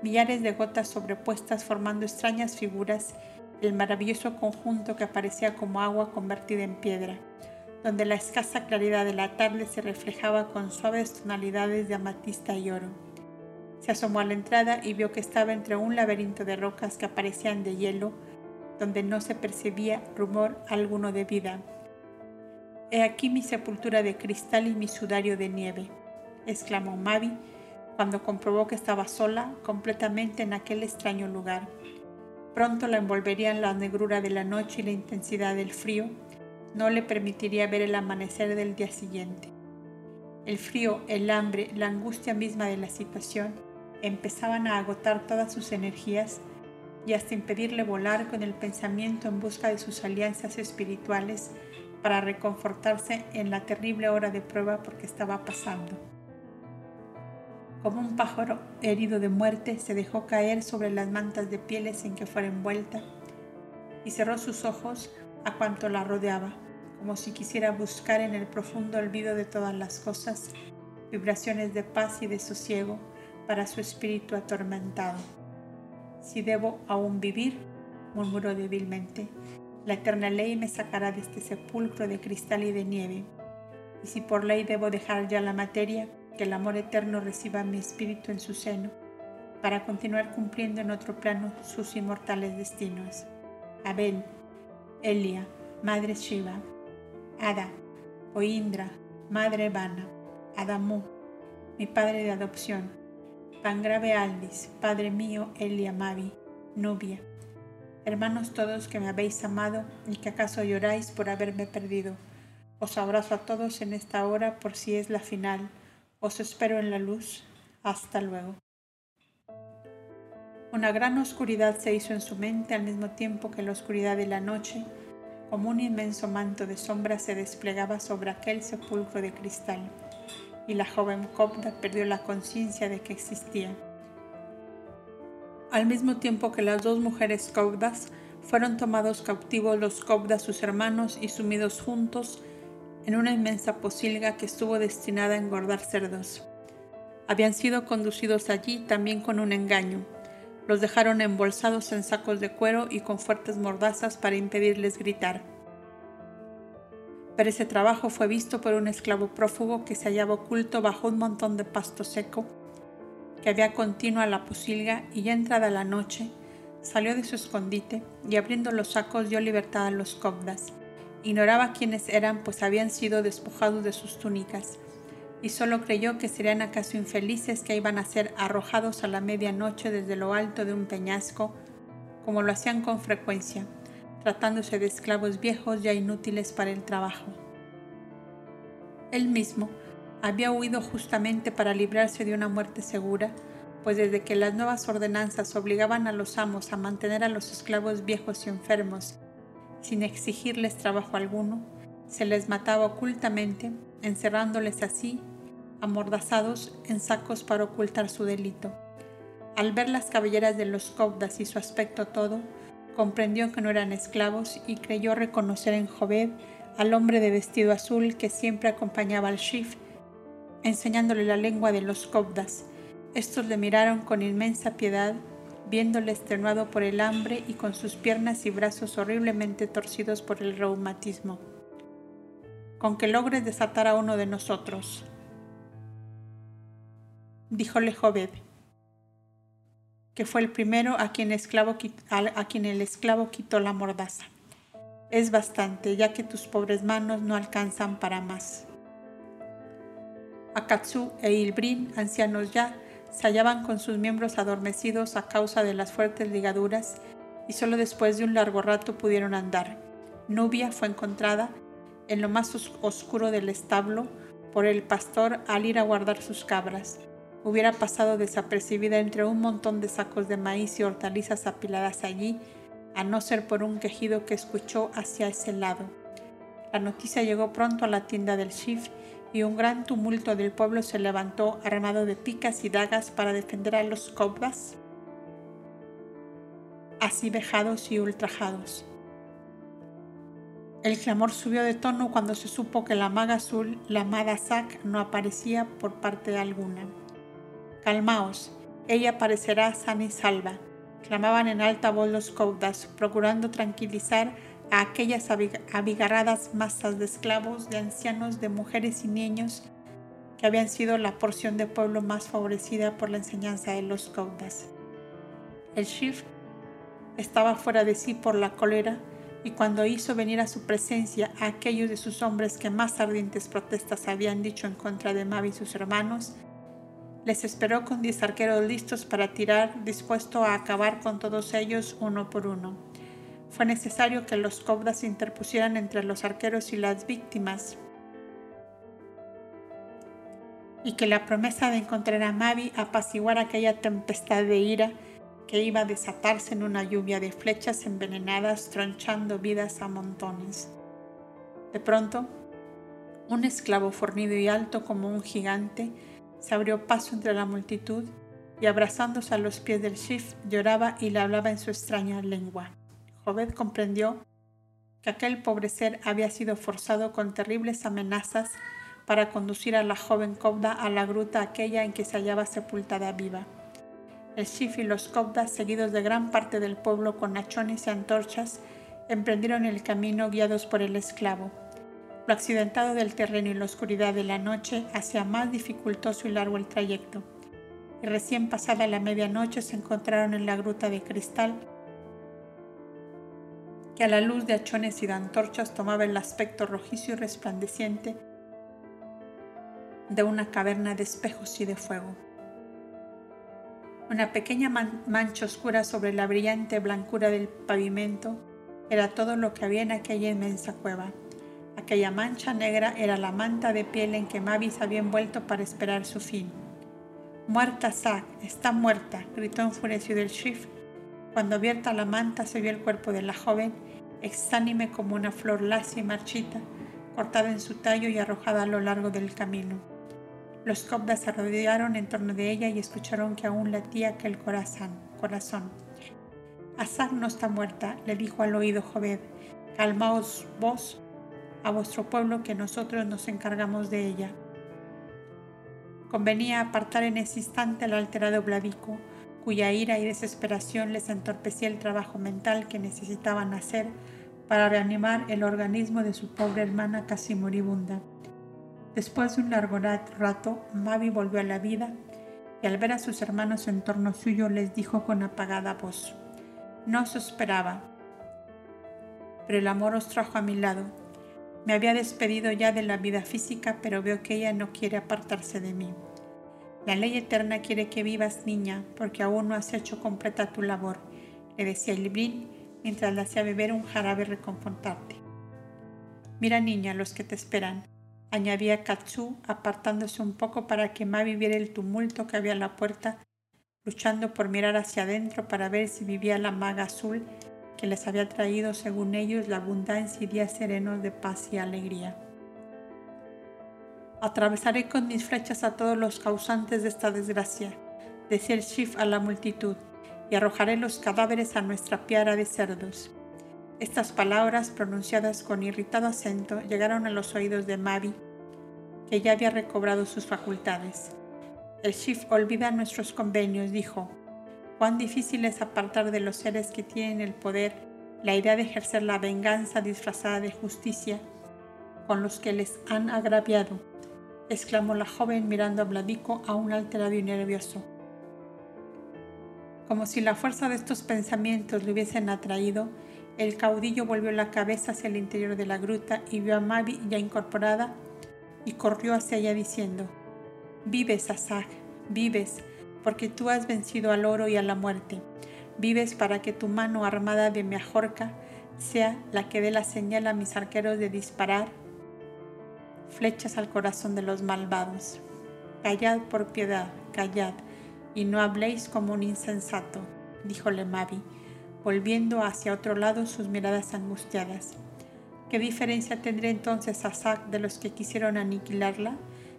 millares de gotas sobrepuestas formando extrañas figuras, el maravilloso conjunto que aparecía como agua convertida en piedra, donde la escasa claridad de la tarde se reflejaba con suaves tonalidades de amatista y oro. Se asomó a la entrada y vio que estaba entre un laberinto de rocas que aparecían de hielo, donde no se percibía rumor alguno de vida. He aquí mi sepultura de cristal y mi sudario de nieve, exclamó Mavi, cuando comprobó que estaba sola completamente en aquel extraño lugar. Pronto la envolverían la negrura de la noche y la intensidad del frío, no le permitiría ver el amanecer del día siguiente. El frío, el hambre, la angustia misma de la situación empezaban a agotar todas sus energías y hasta impedirle volar con el pensamiento en busca de sus alianzas espirituales para reconfortarse en la terrible hora de prueba porque estaba pasando. Como un pájaro herido de muerte, se dejó caer sobre las mantas de pieles en que fuera envuelta y cerró sus ojos a cuanto la rodeaba, como si quisiera buscar en el profundo olvido de todas las cosas vibraciones de paz y de sosiego para su espíritu atormentado. Si debo aún vivir, murmuró débilmente, la eterna ley me sacará de este sepulcro de cristal y de nieve. Y si por ley debo dejar ya la materia, que el amor eterno reciba mi espíritu en su seno, para continuar cumpliendo en otro plano sus inmortales destinos. Abel, Elia, Madre Shiva, Ada, Oindra, Madre Vana, Adamu, mi padre de adopción, Pangrave Aldis, Padre mío, Elia Mavi, Nubia, hermanos todos que me habéis amado y que acaso lloráis por haberme perdido. Os abrazo a todos en esta hora por si es la final. Os espero en la luz. Hasta luego. Una gran oscuridad se hizo en su mente al mismo tiempo que la oscuridad de la noche, como un inmenso manto de sombra se desplegaba sobre aquel sepulcro de cristal, y la joven copta perdió la conciencia de que existía al mismo tiempo que las dos mujeres caudas fueron tomados cautivos los caudas sus hermanos y sumidos juntos en una inmensa posilga que estuvo destinada a engordar cerdos. Habían sido conducidos allí también con un engaño. Los dejaron embolsados en sacos de cuero y con fuertes mordazas para impedirles gritar. Pero ese trabajo fue visto por un esclavo prófugo que se hallaba oculto bajo un montón de pasto seco que había continua la posilga y ya entrada la noche, salió de su escondite y abriendo los sacos dio libertad a los cobdas. Ignoraba quiénes eran, pues habían sido despojados de sus túnicas, y solo creyó que serían acaso infelices que iban a ser arrojados a la medianoche desde lo alto de un peñasco, como lo hacían con frecuencia, tratándose de esclavos viejos ya inútiles para el trabajo. Él mismo, había huido justamente para librarse de una muerte segura, pues desde que las nuevas ordenanzas obligaban a los amos a mantener a los esclavos viejos y enfermos sin exigirles trabajo alguno, se les mataba ocultamente, encerrándoles así, amordazados en sacos para ocultar su delito. Al ver las cabelleras de los cobdas y su aspecto todo, comprendió que no eran esclavos y creyó reconocer en Jobed al hombre de vestido azul que siempre acompañaba al Shif enseñándole la lengua de los cobdas. Estos le miraron con inmensa piedad, viéndole extenuado por el hambre y con sus piernas y brazos horriblemente torcidos por el reumatismo. Con que logres desatar a uno de nosotros. Díjole Jobed, que fue el primero a quien, el esclavo quitó la mordaza. Es bastante, ya que tus pobres manos no alcanzan para más. Akatsu e Ilbrin, ancianos ya, se hallaban con sus miembros adormecidos a causa de las fuertes ligaduras y solo después de un largo rato pudieron andar. Nubia fue encontrada en lo más oscuro del establo por el pastor al ir a guardar sus cabras. Hubiera pasado desapercibida entre un montón de sacos de maíz y hortalizas apiladas allí, a no ser por un quejido que escuchó hacia ese lado. La noticia llegó pronto a la tienda del Shif y un gran tumulto del pueblo se levantó armado de picas y dagas para defender a los cobras, así vejados y ultrajados. El clamor subió de tono cuando se supo que la maga azul, la amada Zack, no aparecía por parte alguna. Calmaos, ella aparecerá sana y salva, clamaban en alta voz los cobdas, procurando tranquilizar a aquellas abigarradas masas de esclavos, de ancianos, de mujeres y niños que habían sido la porción de pueblo más favorecida por la enseñanza de los caudas. El Shif estaba fuera de sí por la cólera y cuando hizo venir a su presencia a aquellos de sus hombres que más ardientes protestas habían dicho en contra de Mavi y sus hermanos, les esperó con diez arqueros listos para tirar, dispuesto a acabar con todos ellos uno por uno fue necesario que los cobras interpusieran entre los arqueros y las víctimas y que la promesa de encontrar a Mavi apaciguara aquella tempestad de ira que iba a desatarse en una lluvia de flechas envenenadas tronchando vidas a montones. De pronto, un esclavo fornido y alto como un gigante se abrió paso entre la multitud y abrazándose a los pies del Shif lloraba y le hablaba en su extraña lengua. Joved comprendió que aquel pobre ser había sido forzado con terribles amenazas para conducir a la joven Cobda a la gruta aquella en que se hallaba sepultada viva. El Shif y los Cobdas, seguidos de gran parte del pueblo con hachones y antorchas, emprendieron el camino guiados por el esclavo. Lo accidentado del terreno y la oscuridad de la noche hacía más dificultoso y largo el trayecto. Y recién pasada la medianoche se encontraron en la gruta de cristal que a la luz de hachones y de antorchas tomaba el aspecto rojizo y resplandeciente de una caverna de espejos y de fuego. Una pequeña mancha oscura sobre la brillante blancura del pavimento era todo lo que había en aquella inmensa cueva. Aquella mancha negra era la manta de piel en que Mavis había envuelto para esperar su fin. Muerta, Zack, está muerta, gritó enfurecido el Schiff. Cuando abierta la manta se vio el cuerpo de la joven, exánime como una flor lacia y marchita, cortada en su tallo y arrojada a lo largo del camino. Los cobdas se rodearon en torno de ella y escucharon que aún latía aquel corazón. corazón. Azar no está muerta, le dijo al oído Joved. Calmaos vos a vuestro pueblo que nosotros nos encargamos de ella. Convenía apartar en ese instante al alterado Bladico, cuya ira y desesperación les entorpecía el trabajo mental que necesitaban hacer para reanimar el organismo de su pobre hermana casi moribunda. Después de un largo rato, Mavi volvió a la vida y al ver a sus hermanos en torno suyo les dijo con apagada voz, No os esperaba, pero el amor os trajo a mi lado. Me había despedido ya de la vida física, pero veo que ella no quiere apartarse de mí. La ley eterna quiere que vivas, niña, porque aún no has hecho completa tu labor, le decía Librín mientras le hacía beber un jarabe reconfortante. Mira, niña, los que te esperan añadía Katsu, apartándose un poco para que Mavi viera el tumulto que había en la puerta, luchando por mirar hacia adentro para ver si vivía la maga azul que les había traído, según ellos, la abundancia y días serenos de paz y alegría. Atravesaré con mis flechas a todos los causantes de esta desgracia, decía el Shif a la multitud, y arrojaré los cadáveres a nuestra piara de cerdos. Estas palabras, pronunciadas con irritado acento, llegaron a los oídos de Mavi, que ya había recobrado sus facultades. El Shif olvida nuestros convenios, dijo. Cuán difícil es apartar de los seres que tienen el poder la idea de ejercer la venganza disfrazada de justicia con los que les han agraviado, exclamó la joven mirando a Vladico aún alterado y nervioso. Como si la fuerza de estos pensamientos le hubiesen atraído, el caudillo volvió la cabeza hacia el interior de la gruta y vio a Mavi ya incorporada y corrió hacia ella diciendo, Vives, Asag, vives, porque tú has vencido al oro y a la muerte. Vives para que tu mano armada de mi ajorca sea la que dé la señal a mis arqueros de disparar flechas al corazón de los malvados. Callad por piedad, callad, y no habléis como un insensato, díjole Mavi volviendo hacia otro lado sus miradas angustiadas. ¿Qué diferencia tendría entonces Asac de los que quisieron aniquilarla?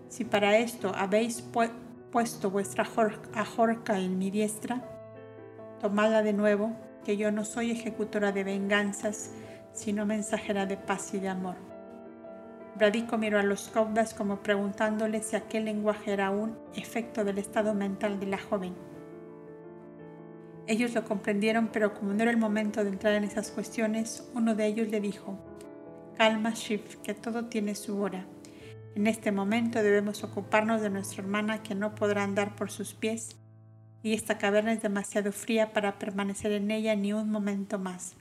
Si para esto habéis puesto vuestra ajorca en mi diestra, tomadla de nuevo, que yo no soy ejecutora de venganzas, sino mensajera de paz y de amor. Bradico miró a los cobdas como preguntándole si aquel lenguaje era un efecto del estado mental de la joven. Ellos lo comprendieron, pero como no era el momento de entrar en esas cuestiones, uno de ellos le dijo, Calma, Shif, que todo tiene su hora. En este momento debemos ocuparnos de nuestra hermana que no podrá andar por sus pies, y esta caverna es demasiado fría para permanecer en ella ni un momento más.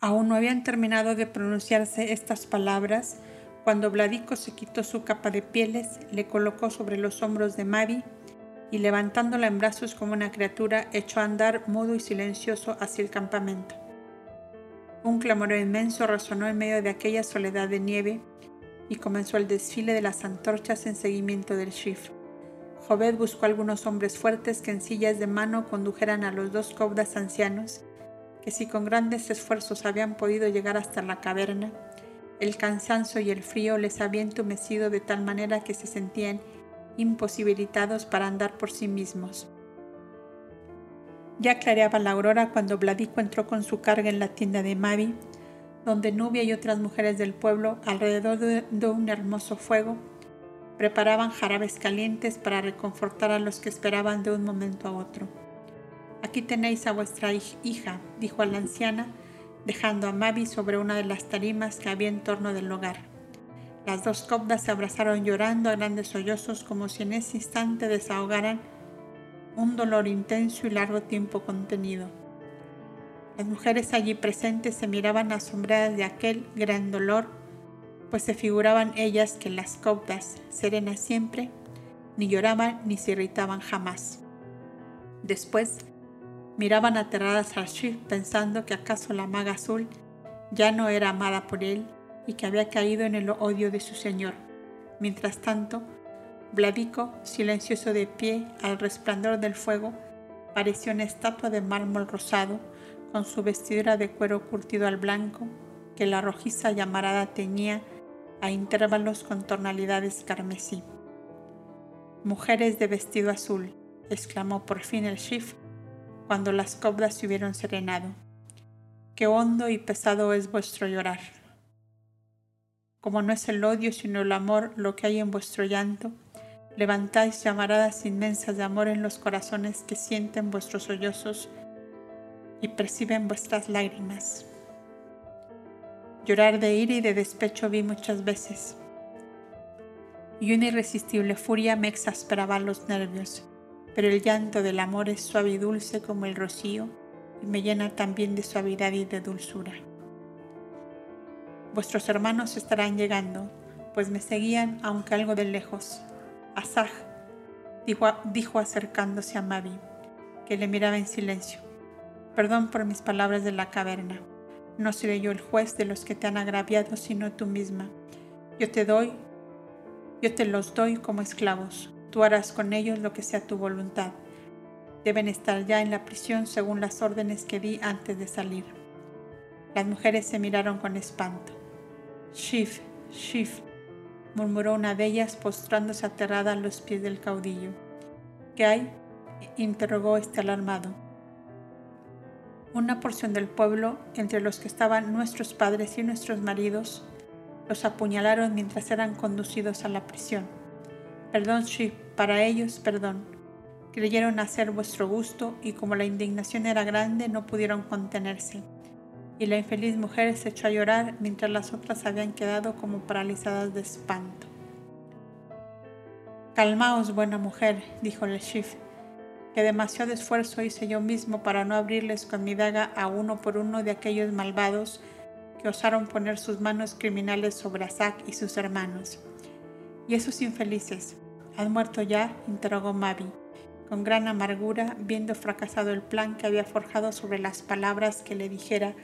Aún no habían terminado de pronunciarse estas palabras cuando Vladico se quitó su capa de pieles, le colocó sobre los hombros de Mavi y levantándola en brazos como una criatura, echó a andar mudo y silencioso hacia el campamento. Un clamor inmenso resonó en medio de aquella soledad de nieve y comenzó el desfile de las antorchas en seguimiento del Shif. Jobed buscó algunos hombres fuertes que en sillas de mano condujeran a los dos cobdas ancianos, que si con grandes esfuerzos habían podido llegar hasta la caverna, el cansancio y el frío les habían entumecido de tal manera que se sentían imposibilitados para andar por sí mismos. Ya clareaba la aurora cuando Vladico entró con su carga en la tienda de Mavi, donde Nubia y otras mujeres del pueblo, alrededor de, un hermoso fuego, preparaban jarabes calientes para reconfortar a los que esperaban de un momento a otro. Aquí tenéis a vuestra hija, dijo a la anciana, dejando a Mavi sobre una de las tarimas que había en torno del hogar. Las dos copdas se abrazaron llorando a grandes sollozos como si en ese instante desahogaran un dolor intenso y largo tiempo contenido. Las mujeres allí presentes se miraban asombradas de aquel gran dolor, pues se figuraban ellas que las coptas, serenas siempre, ni lloraban ni se irritaban jamás. Después, miraban aterradas a Shiv pensando que acaso la maga azul ya no era amada por él y que había caído en el odio de su señor. Mientras tanto, Vladico, silencioso de pie al resplandor del fuego, parecía una estatua de mármol rosado, con su vestidura de cuero curtido al blanco, que la rojiza llamarada teñía a intervalos con tonalidades carmesí. Mujeres de vestido azul, exclamó por fin el Shif cuando las cobras se hubieron serenado. Qué hondo y pesado es vuestro llorar. Como no es el odio sino el amor lo que hay en vuestro llanto, levantáis llamaradas inmensas de amor en los corazones que sienten vuestros sollozos y perciben vuestras lágrimas. Llorar de ira y de despecho vi muchas veces, y una irresistible furia me exasperaba los nervios, pero el llanto del amor es suave y dulce como el rocío, y me llena también de suavidad y de dulzura. Vuestros hermanos estarán llegando, pues me seguían aunque algo de lejos, Asaj, dijo, acercándose a Mavi, que le miraba en silencio. Perdón por mis palabras de la caverna. No seré yo el juez de los que te han agraviado, sino tú misma. Yo te doy, yo te los doy como esclavos. Tú harás con ellos lo que sea tu voluntad. Deben estar ya en la prisión según las órdenes que di antes de salir. Las mujeres se miraron con espanto. Shif, Shif, murmuró una de ellas postrándose aterrada a los pies del caudillo. ¿Qué hay? interrogó este alarmado. Una porción del pueblo, entre los que estaban nuestros padres y nuestros maridos, los apuñalaron mientras eran conducidos a la prisión. Perdón, Shi, para ellos, perdón. Creyeron hacer vuestro gusto y como la indignación era grande no pudieron contenerse y la infeliz mujer se echó a llorar mientras las otras habían quedado como paralizadas de espanto. Calmaos, buena mujer, dijo el Shif, que demasiado esfuerzo hice yo mismo para no abrirles con mi daga a uno por uno de aquellos malvados que osaron poner sus manos criminales sobre Asak y sus hermanos. ¿Y esos infelices? ¿Han muerto ya? interrogó Mavi, con gran amargura, viendo fracasado el plan que había forjado sobre las palabras que le dijera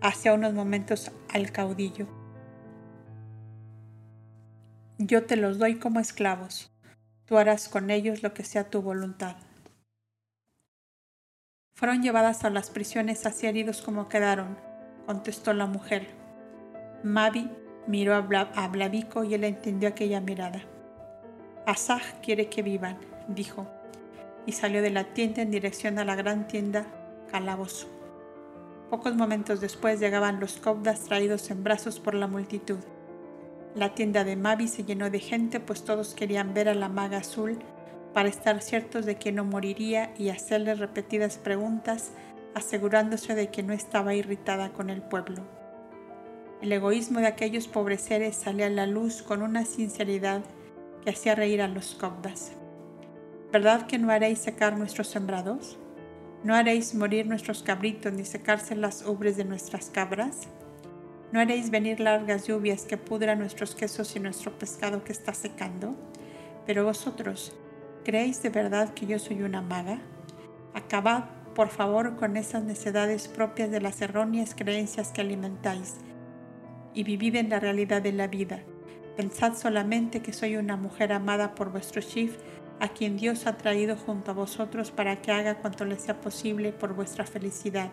hacia unos momentos al caudillo. Yo te los doy como esclavos, tú harás con ellos lo que sea tu voluntad. Fueron llevadas a las prisiones así heridos como quedaron, contestó la mujer. Mavi miró a, Blavico y él entendió aquella mirada. Asaj quiere que vivan, dijo, y salió de la tienda en dirección a la gran tienda Calabozo. Pocos momentos después llegaban los cobdas traídos en brazos por la multitud. La tienda de Mavi se llenó de gente, pues todos querían ver a la maga azul para estar ciertos de que no moriría y hacerle repetidas preguntas, asegurándose de que no estaba irritada con el pueblo. El egoísmo de aquellos pobres seres salía a la luz con una sinceridad que hacía reír a los cobdas. ¿Verdad que no haréis secar nuestros sembrados? ¿No haréis morir nuestros cabritos ni secarse las ubres de nuestras cabras? ¿No haréis venir largas lluvias que pudran nuestros quesos y nuestro pescado que está secando? Pero vosotros, ¿creéis de verdad que yo soy una maga? Acabad, por favor, con esas necedades propias de las erróneas creencias que alimentáis y vivid en la realidad de la vida, Pensad solamente que soy una mujer amada por vuestro chief, a quien Dios ha traído junto a vosotros para que haga cuanto le sea posible por vuestra felicidad.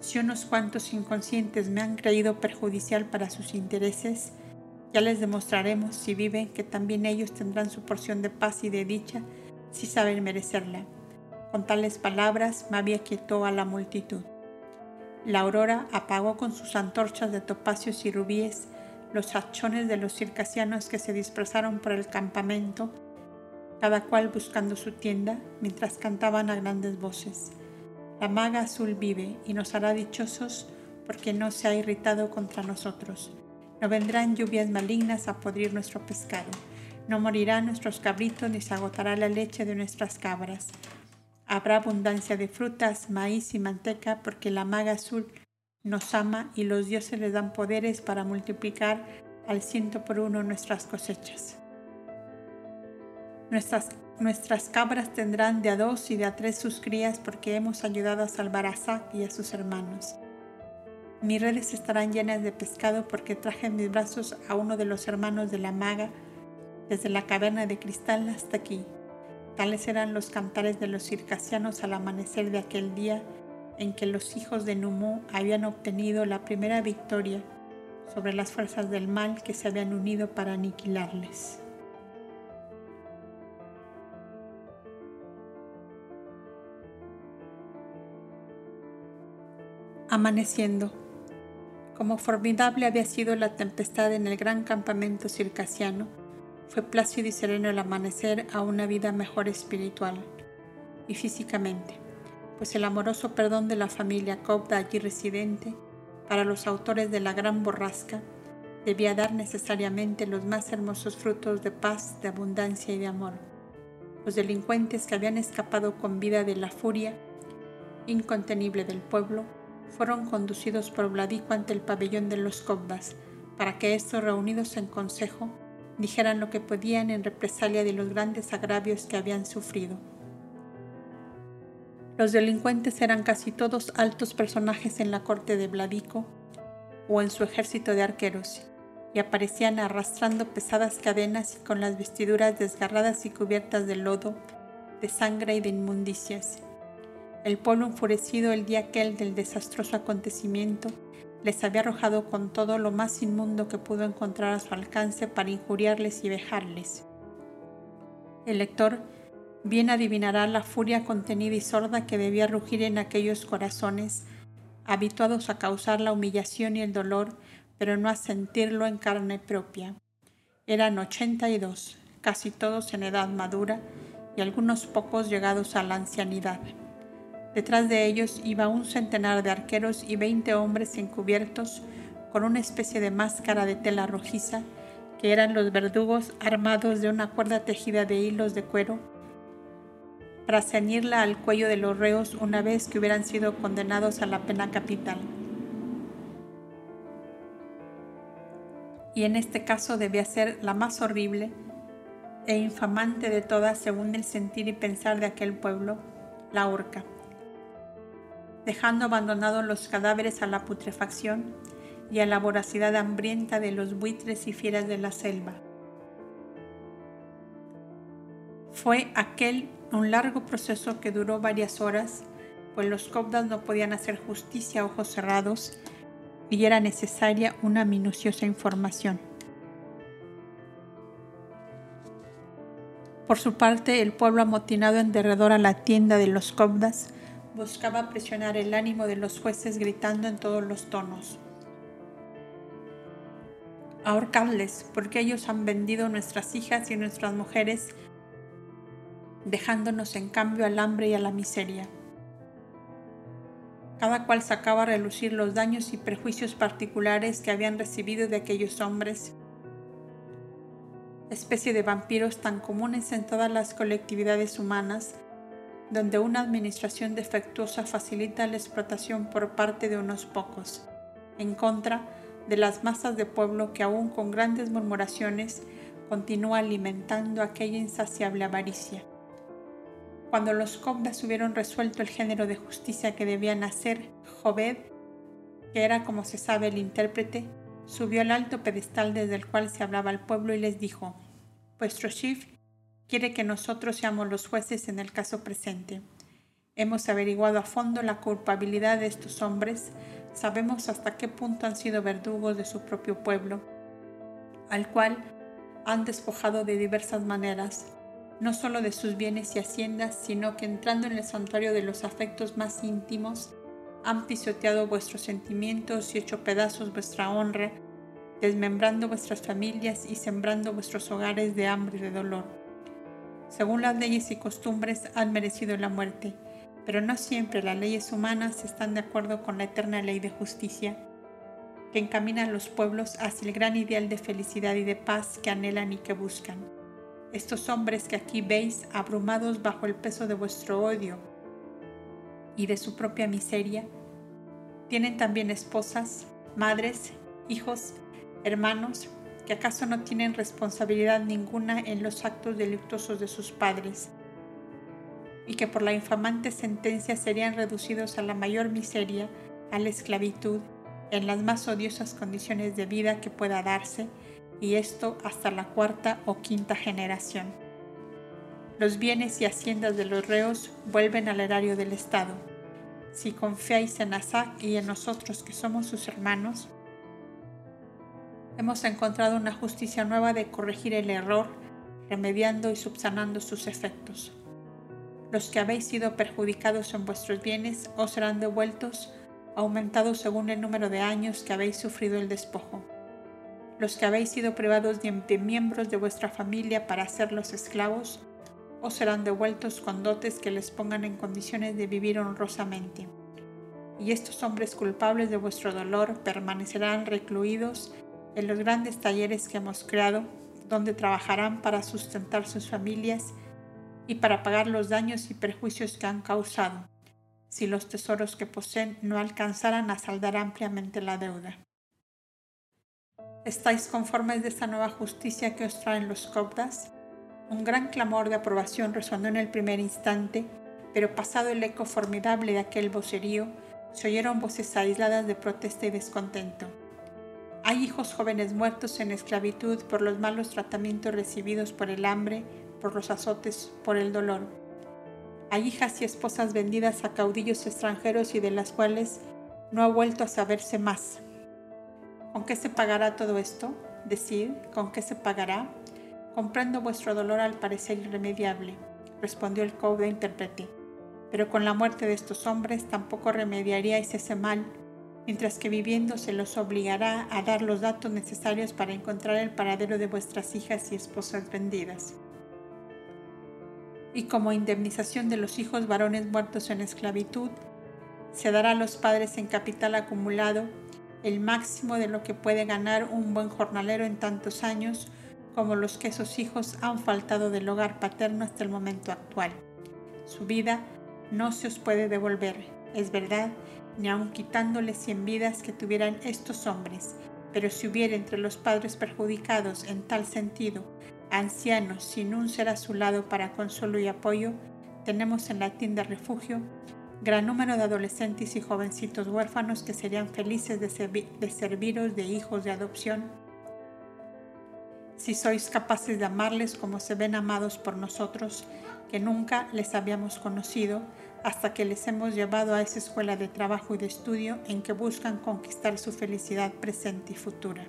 Si unos cuantos inconscientes me han creído perjudicial para sus intereses, ya les demostraremos si viven que también ellos tendrán su porción de paz y de dicha si saben merecerla. Con tales palabras Mabia quietó a la multitud. La aurora apagó con sus antorchas de topacios y rubíes los hachones de los circasianos que se dispersaron por el campamento, cada cual buscando su tienda, mientras cantaban a grandes voces. La maga azul vive y nos hará dichosos porque no se ha irritado contra nosotros. No vendrán lluvias malignas a podrir nuestro pescado. No morirán nuestros cabritos ni se agotará la leche de nuestras cabras. Habrá abundancia de frutas, maíz y manteca porque la maga azul nos ama y los dioses le dan poderes para multiplicar al ciento por uno nuestras cosechas. Nuestras, nuestras cabras tendrán de a dos y de a tres sus crías porque hemos ayudado a salvar a Zac y a sus hermanos. Mis redes estarán llenas de pescado porque traje en mis brazos a uno de los hermanos de la maga desde la caverna de cristal hasta aquí. Tales eran los cantares de los circasianos al amanecer de aquel día en que los hijos de Numu habían obtenido la primera victoria sobre las fuerzas del mal que se habían unido para aniquilarles. Amaneciendo. Como formidable había sido la tempestad en el gran campamento circasiano, fue plácido y sereno el amanecer a una vida mejor espiritual y físicamente pues el amoroso perdón de la familia Cobda allí residente, para los autores de la gran borrasca, debía dar necesariamente los más hermosos frutos de paz, de abundancia y de amor. Los delincuentes que habían escapado con vida de la furia incontenible del pueblo fueron conducidos por Vladico ante el pabellón de los Cobdas, para que estos reunidos en consejo dijeran lo que podían en represalia de los grandes agravios que habían sufrido. Los delincuentes eran casi todos altos personajes en la corte de Vladico o en su ejército de arqueros, y aparecían arrastrando pesadas cadenas y con las vestiduras desgarradas y cubiertas de lodo, de sangre y de inmundicias. El pueblo enfurecido el día aquel del desastroso acontecimiento les había arrojado con todo lo más inmundo que pudo encontrar a su alcance para injuriarles y vejarles. El lector bien adivinará la furia contenida y sorda que debía rugir en aquellos corazones, habituados a causar la humillación y el dolor, pero no a sentirlo en carne propia. Eran ochenta y dos, casi todos en edad madura y algunos pocos llegados a la ancianidad. Detrás de ellos iba un centenar de arqueros y veinte hombres encubiertos con una especie de máscara de tela rojiza, que eran los verdugos armados de una cuerda tejida de hilos de cuero para ceñirla al cuello de los reos una vez que hubieran sido condenados a la pena capital. Y en este caso debía ser la más horrible e infamante de todas según el sentir y pensar de aquel pueblo, la horca, dejando abandonados los cadáveres a la putrefacción y a la voracidad hambrienta de los buitres y fieras de la selva. Fue aquel un largo proceso que duró varias horas, pues los cobdas no podían hacer justicia a ojos cerrados y era necesaria una minuciosa información. Por su parte, el pueblo amotinado en derredor a la tienda de los cobdas buscaba presionar el ánimo de los jueces gritando en todos los tonos. Ahorcarles, porque ellos han vendido nuestras hijas y nuestras mujeres dejándonos en cambio al hambre y a la miseria. Cada cual sacaba a relucir los daños y prejuicios particulares que habían recibido de aquellos hombres, especie de vampiros tan comunes en todas las colectividades humanas, donde una administración defectuosa facilita la explotación por parte de unos pocos, en contra de las masas de pueblo que aún con grandes murmuraciones continúa alimentando aquella insaciable avaricia. Cuando los cobdas hubieron resuelto el género de justicia que debían hacer, Jobed, que era como se sabe el intérprete, Subió al alto pedestal desde el cual se hablaba al pueblo y les dijo, Vuestro chief quiere que nosotros seamos los jueces en el caso presente. Hemos averiguado a fondo la culpabilidad de estos hombres, sabemos hasta qué punto han sido verdugos de su propio pueblo, al cual han despojado de diversas maneras, no solo de sus bienes y haciendas, sino que entrando en el santuario de los afectos más íntimos, han pisoteado vuestros sentimientos y hecho pedazos vuestra honra, desmembrando vuestras familias y sembrando vuestros hogares de hambre y de dolor. Según las leyes y costumbres han merecido la muerte, pero no siempre las leyes humanas están de acuerdo con la eterna ley de justicia, que encamina a los pueblos hacia el gran ideal de felicidad y de paz que anhelan y que buscan. Estos hombres que aquí veis, abrumados bajo el peso de vuestro odio, y de su propia miseria, tienen también esposas, madres, hijos, hermanos, que acaso no tienen responsabilidad ninguna en los actos delictuosos de sus padres, y que por la infamante sentencia serían reducidos a la mayor miseria, a la esclavitud, en las más odiosas condiciones de vida que pueda darse, y esto hasta la cuarta o quinta generación. Los bienes y haciendas de los reos vuelven al erario del Estado. Si confiáis en Asac y en nosotros que somos sus hermanos, hemos encontrado una justicia nueva de corregir el error, remediando y subsanando sus efectos. Los que habéis sido perjudicados en vuestros bienes os serán devueltos, aumentados según el número de años que habéis sufrido el despojo. Los que habéis sido privados de miembros de vuestra familia para hacerlos esclavos, o serán devueltos con dotes que les pongan en condiciones de vivir honrosamente. Y estos hombres culpables de vuestro dolor permanecerán recluidos en los grandes talleres que hemos creado, donde trabajarán para sustentar sus familias y para pagar los daños y perjuicios que han causado, si los tesoros que poseen no alcanzaran a saldar ampliamente la deuda. ¿Estáis conformes de esta nueva justicia que os traen los copdas? Un gran clamor de aprobación resonó en el primer instante, pero pasado el eco formidable de aquel vocerío, se oyeron voces aisladas de protesta y descontento. Hay hijos jóvenes muertos en esclavitud por los malos tratamientos recibidos por el hambre, por los azotes, por el dolor. Hay hijas y esposas vendidas a caudillos extranjeros y de las cuales no ha vuelto a saberse más. ¿Con qué se pagará todo esto? Decid, ¿con qué se pagará? Comprendo vuestro dolor al parecer irremediable, respondió el caudo intérprete, pero con la muerte de estos hombres tampoco remediaríais ese mal, mientras que viviendo se los obligará a dar los datos necesarios para encontrar el paradero de vuestras hijas y esposas vendidas. Y como indemnización de los hijos varones muertos en esclavitud, se dará a los padres en capital acumulado el máximo de lo que puede ganar un buen jornalero en tantos años, como los que esos hijos han faltado del hogar paterno hasta el momento actual. Su vida no se os puede devolver, es verdad, ni aun quitándoles cien vidas que tuvieran estos hombres, pero si hubiera entre los padres perjudicados en tal sentido ancianos sin un ser a su lado para consuelo y apoyo, tenemos en la tienda refugio gran número de adolescentes y jovencitos huérfanos que serían felices de, de serviros de hijos de adopción. Si sois capaces de amarles como se ven amados por nosotros, que nunca les habíamos conocido, hasta que les hemos llevado a esa escuela de trabajo y de estudio en que buscan conquistar su felicidad presente y futura.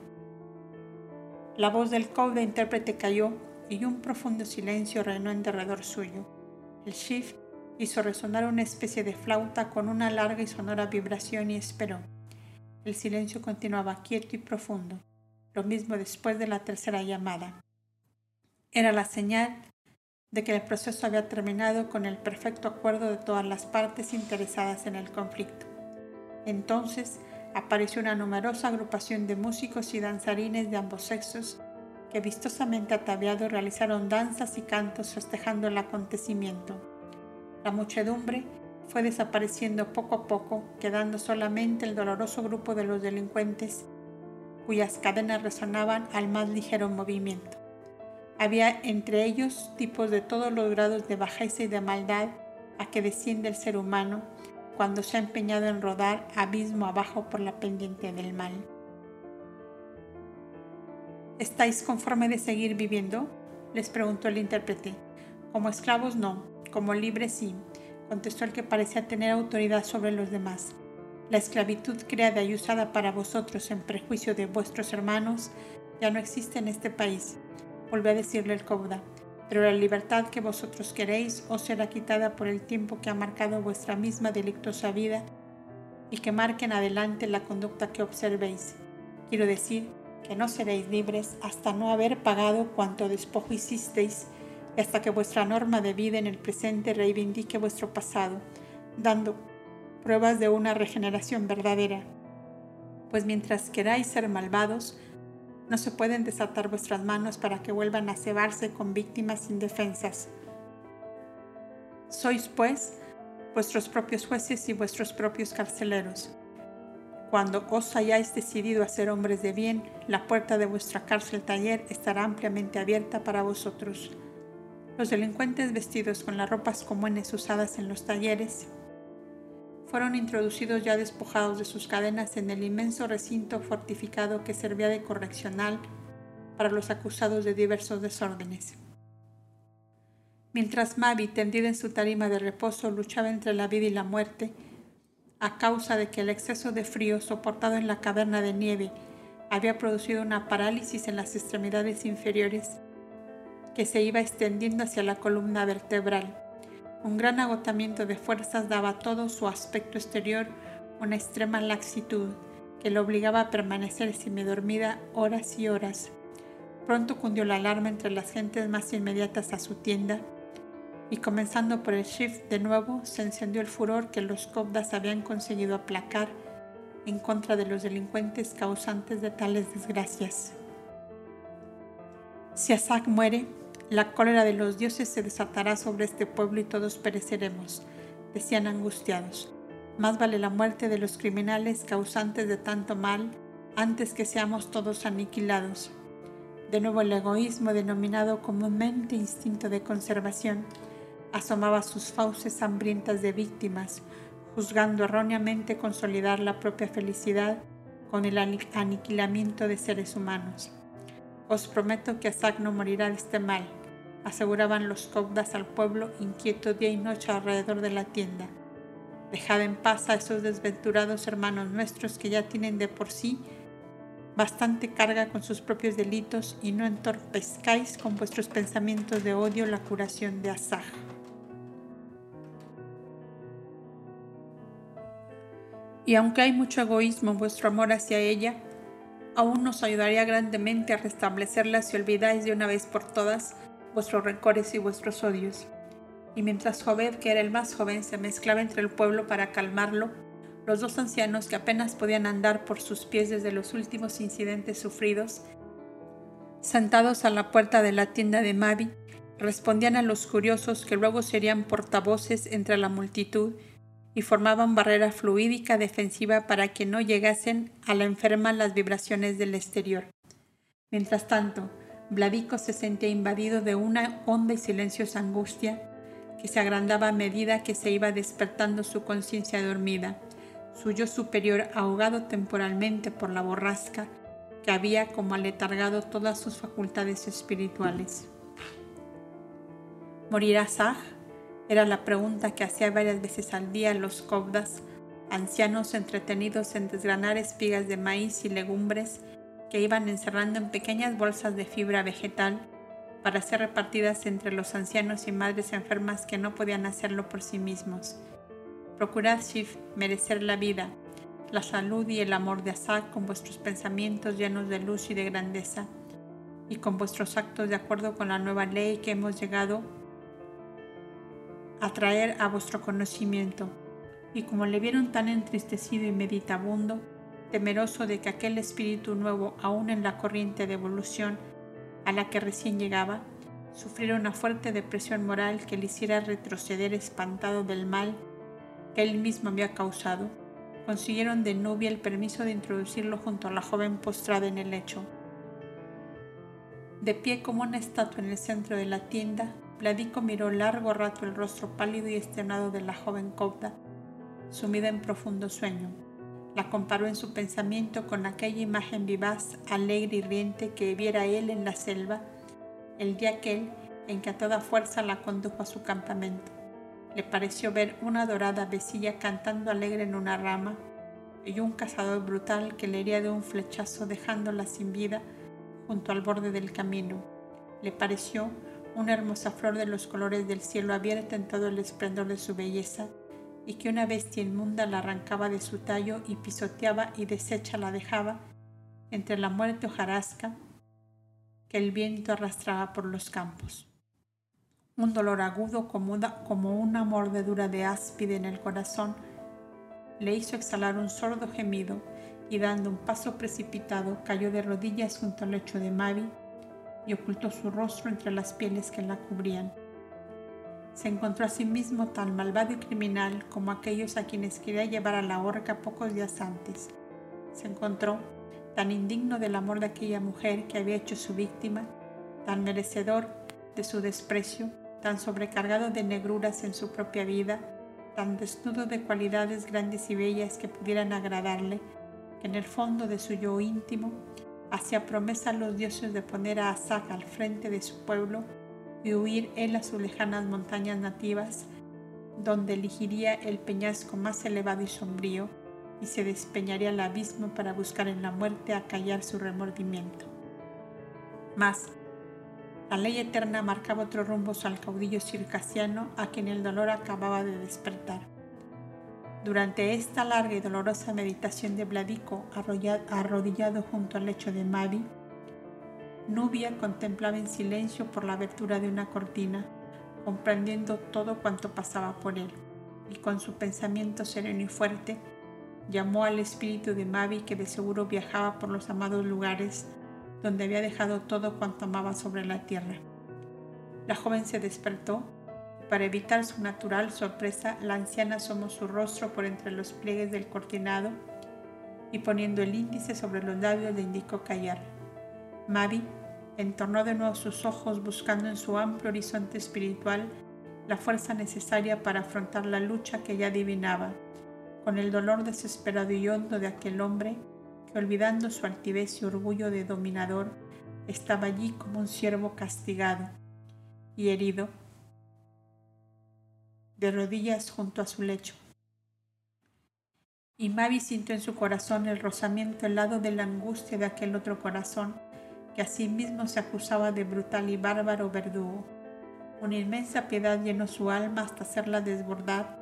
La voz del de intérprete cayó y un profundo silencio reinó en derredor suyo. El chief hizo resonar una especie de flauta con una larga y sonora vibración y esperó. El silencio continuaba quieto y profundo lo mismo después de la tercera llamada. Era la señal de que el proceso había terminado con el perfecto acuerdo de todas las partes interesadas en el conflicto. Entonces apareció una numerosa agrupación de músicos y danzarines de ambos sexos que vistosamente ataviados realizaron danzas y cantos festejando el acontecimiento. La muchedumbre fue desapareciendo poco a poco, quedando solamente el doloroso grupo de los delincuentes cuyas cadenas resonaban al más ligero movimiento. Había entre ellos tipos de todos los grados de bajeza y de maldad a que desciende el ser humano cuando se ha empeñado en rodar abismo abajo por la pendiente del mal. ¿Estáis conforme de seguir viviendo? les preguntó el intérprete. Como esclavos no, como libres sí, contestó el que parecía tener autoridad sobre los demás. La esclavitud creada y usada para vosotros en prejuicio de vuestros hermanos ya no existe en este país, volvió a decirle el cobda, pero la libertad que vosotros queréis os será quitada por el tiempo que ha marcado vuestra misma delictosa vida y que marque en adelante la conducta que observéis. Quiero decir que no seréis libres hasta no haber pagado cuanto despojo hicisteis y hasta que vuestra norma de vida en el presente reivindique vuestro pasado, dando pruebas de una regeneración verdadera. Pues mientras queráis ser malvados, no se pueden desatar vuestras manos para que vuelvan a cebarse con víctimas indefensas. Sois, pues, vuestros propios jueces y vuestros propios carceleros. Cuando os hayáis decidido a ser hombres de bien, la puerta de vuestra cárcel taller estará ampliamente abierta para vosotros. Los delincuentes vestidos con las ropas comunes usadas en los talleres fueron introducidos ya despojados de sus cadenas en el inmenso recinto fortificado que servía de correccional para los acusados de diversos desórdenes. Mientras Mavi, tendida en su tarima de reposo, luchaba entre la vida y la muerte, a causa de que el exceso de frío soportado en la caverna de nieve había producido una parálisis en las extremidades inferiores que se iba extendiendo hacia la columna vertebral. Un gran agotamiento de fuerzas daba a todo su aspecto exterior una extrema laxitud que lo obligaba a permanecer semidormida horas y horas. Pronto cundió la alarma entre las gentes más inmediatas a su tienda y comenzando por el shift de nuevo se encendió el furor que los cobdas habían conseguido aplacar en contra de los delincuentes causantes de tales desgracias. Si Asak muere, la cólera de los dioses se desatará sobre este pueblo y todos pereceremos, decían angustiados. Más vale la muerte de los criminales causantes de tanto mal antes que seamos todos aniquilados. De nuevo el egoísmo, denominado comúnmente instinto de conservación, asomaba sus fauces hambrientas de víctimas, juzgando erróneamente consolidar la propia felicidad con el aniquilamiento de seres humanos. Os prometo que Asak no morirá de este mal, aseguraban los cobdas al pueblo inquieto día y noche alrededor de la tienda. Dejad en paz a esos desventurados hermanos nuestros que ya tienen de por sí bastante carga con sus propios delitos y no entorpezcáis con vuestros pensamientos de odio la curación de Asaj. Y aunque hay mucho egoísmo en vuestro amor hacia ella, aún nos ayudaría grandemente a restablecerla si olvidáis de una vez por todas vuestros rencores y vuestros odios. Y mientras Joved, que era el más joven, se mezclaba entre el pueblo para calmarlo, los dos ancianos que apenas podían andar por sus pies desde los últimos incidentes sufridos, sentados a la puerta de la tienda de Mavi, respondían a los curiosos que luego serían portavoces entre la multitud y formaban barrera fluídica defensiva para que no llegasen a la enferma las vibraciones del exterior. Mientras tanto, Vladico se sentía invadido de una honda y silenciosa angustia que se agrandaba a medida que se iba despertando su conciencia dormida, su yo superior ahogado temporalmente por la borrasca que había como aletargado todas sus facultades espirituales. ¿Morirá Saj? Era la pregunta que hacía varias veces al día los cobdas, ancianos entretenidos en desgranar espigas de maíz y legumbres que iban encerrando en pequeñas bolsas de fibra vegetal para ser repartidas entre los ancianos y madres enfermas que no podían hacerlo por sí mismos. Procurad, Shif, merecer la vida, la salud y el amor de Asad con vuestros pensamientos llenos de luz y de grandeza, y con vuestros actos de acuerdo con la nueva ley que hemos llegado atraer a vuestro conocimiento. Y como le vieron tan entristecido y meditabundo, temeroso de que aquel espíritu nuevo, aún en la corriente de evolución a la que recién llegaba, sufriera una fuerte depresión moral que le hiciera retroceder espantado del mal que él mismo había causado, consiguieron de Nubia el permiso de introducirlo junto a la joven postrada en el lecho. De pie como una estatua en el centro de la tienda, Vladico miró largo rato el rostro pálido y estrenado de la joven copta, sumida en profundo sueño. La comparó en su pensamiento con aquella imagen vivaz, alegre y riente que viera él en la selva el día aquel en que a toda fuerza la condujo a su campamento. Le pareció ver una dorada vecilla cantando alegre en una rama y un cazador brutal que le hería de un flechazo dejándola sin vida junto al borde del camino. Le pareció una hermosa flor de los colores del cielo abierta en todo el esplendor de su belleza y que una bestia inmunda la arrancaba de su tallo y pisoteaba y deshecha la dejaba entre la muerte hojarasca que el viento arrastraba por los campos. Un dolor agudo como una, mordedura de áspide en el corazón le hizo exhalar un sordo gemido y dando un paso precipitado cayó de rodillas junto al lecho de Mavi y ocultó su rostro entre las pieles que la cubrían. Se encontró a sí mismo tan malvado y criminal como aquellos a quienes quería llevar a la horca pocos días antes. Se encontró tan indigno del amor de aquella mujer que había hecho su víctima, tan merecedor de su desprecio, tan sobrecargado de negruras en su propia vida, tan desnudo de cualidades grandes y bellas que pudieran agradarle, que en el fondo de su yo íntimo hacía promesa a los dioses de poner a Asaka al frente de su pueblo y huir él a sus lejanas montañas nativas, donde elegiría el peñasco más elevado y sombrío, y se despeñaría al abismo para buscar en la muerte acallar su remordimiento. Mas, la ley eterna marcaba otro rumbo al caudillo circasiano a quien el dolor acababa de despertar. Durante esta larga y dolorosa meditación de Vladico arrodillado junto al lecho de Mavi, Nubia contemplaba en silencio por la abertura de una cortina, comprendiendo todo cuanto pasaba por él, y con su pensamiento sereno y fuerte, llamó al espíritu de Mavi que de seguro viajaba por los amados lugares donde había dejado todo cuanto amaba sobre la tierra. La joven se despertó para evitar su natural sorpresa, la anciana asomó su rostro por entre los pliegues del cortinado y poniendo el índice sobre los labios le indicó callar. Mavi entornó de nuevo sus ojos buscando en su amplio horizonte espiritual la fuerza necesaria para afrontar la lucha que ya adivinaba con el dolor desesperado y hondo de aquel hombre que olvidando su altivez y orgullo de dominador, estaba allí como un siervo castigado y herido, de rodillas junto a su lecho. Y Mavi sintió en su corazón el rozamiento helado de la angustia de aquel otro corazón que a sí mismo se acusaba de brutal y bárbaro verdugo. Una inmensa piedad llenó su alma hasta hacerla desbordar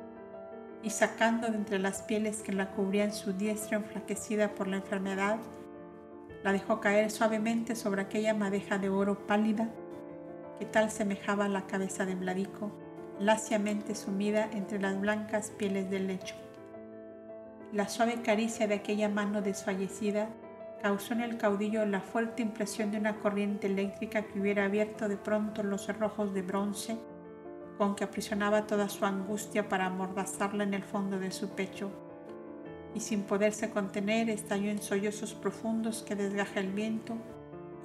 y sacando de entre las pieles que la cubrían su diestra enflaquecida por la enfermedad, la dejó caer suavemente sobre aquella madeja de oro pálida que tal semejaba la cabeza de Vladico, laciamente sumida entre las blancas pieles del lecho. La suave caricia de aquella mano desfallecida causó en el caudillo la fuerte impresión de una corriente eléctrica que hubiera abierto de pronto los cerrojos de bronce con que aprisionaba toda su angustia para amordazarla en el fondo de su pecho, y sin poderse contener estalló en sollozos profundos que desgaja el viento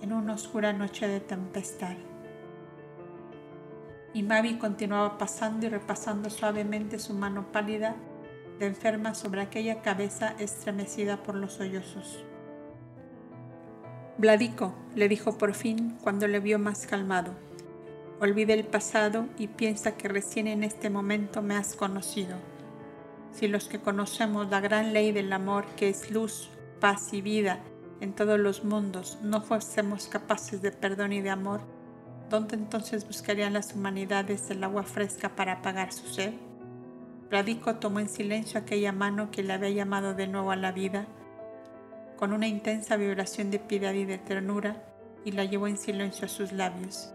en una oscura noche de tempestad. Y Mavi continuaba pasando y repasando suavemente su mano pálida de enferma sobre aquella cabeza estremecida por los sollozos. Vladico, le dijo por fin cuando le vio más calmado Olvida el pasado y piensa que recién en este momento me has conocido. Si los que conocemos la gran ley del amor que es luz, paz y vida en todos los mundos no fuésemos capaces de perdón y de amor, ¿dónde entonces buscarían las humanidades el agua fresca para apagar su sed? Radico tomó en silencio aquella mano que le había llamado de nuevo a la vida, con una intensa vibración de piedad y de ternura, y la llevó en silencio a sus labios.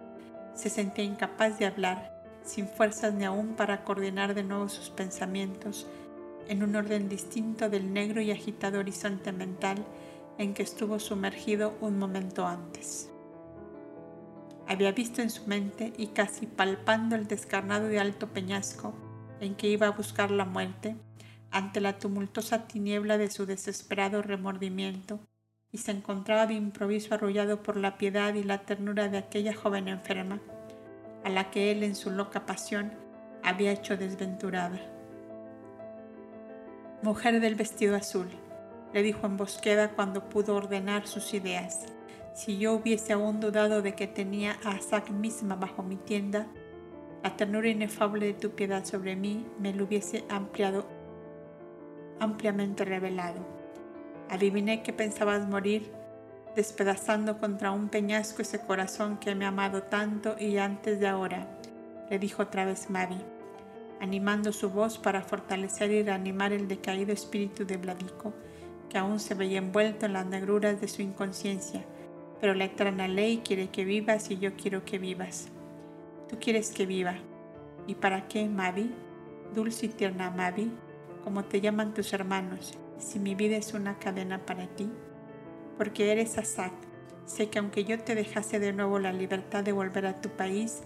Se sentía incapaz de hablar, sin fuerzas ni aún para coordinar de nuevo sus pensamientos en un orden distinto del negro y agitado horizonte mental en que estuvo sumergido un momento antes. Había visto en su mente y casi palpando el descarnado de alto peñasco en que iba a buscar la muerte, ante la tumultuosa tiniebla de su desesperado remordimiento, y se encontraba de improviso arrullado por la piedad y la ternura de aquella joven enferma, a la que él en su loca pasión había hecho desventurada. Mujer del vestido azul, le dijo en bosqueda cuando pudo ordenar sus ideas. Si yo hubiese aún dudado de que tenía a Asak misma bajo mi tienda, la ternura inefable de tu piedad sobre mí me lo hubiese ampliado, ampliamente revelado. Adiviné que pensabas morir, despedazando contra un peñasco ese corazón que me ha amado tanto y antes de ahora, le dijo otra vez Mavi, animando su voz para fortalecer y reanimar el decaído espíritu de Vladico, que aún se veía envuelto en las negruras de su inconsciencia, pero la eterna ley quiere que vivas y yo quiero que vivas. Tú quieres que viva. ¿Y para qué, Mavi? Dulce y tierna Mavi, como te llaman tus hermanos, si mi vida es una cadena para ti. Porque eres Asak. Sé que aunque yo te dejase de nuevo la libertad de volver a tu país,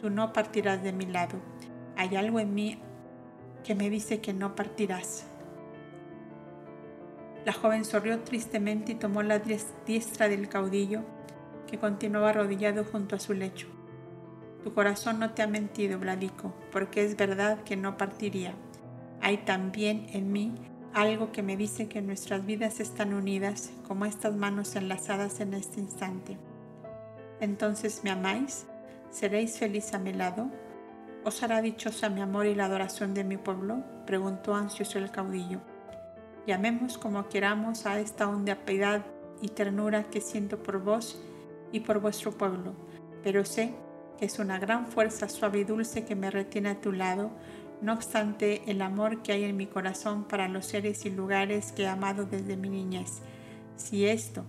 tú no partirás de mi lado. Hay algo en mí que me dice que no partirás. La joven sonrió tristemente y tomó la diestra del caudillo, que continuaba arrodillado junto a su lecho. Tu corazón no te ha mentido, Vladico, porque es verdad que no partiría. Hay también en mí algo que me dice que nuestras vidas están unidas como estas manos enlazadas en este instante. Entonces, ¿me amáis? ¿Seréis feliz a mi lado? ¿Os hará dichosa mi amor y la adoración de mi pueblo? preguntó ansioso el caudillo. Llamemos como queramos a esta honda piedad y ternura que siento por vos y por vuestro pueblo, pero sé es una gran fuerza suave y dulce que me retiene a tu lado, no obstante el amor que hay en mi corazón para los seres y lugares que he amado desde mi niñez. Si esto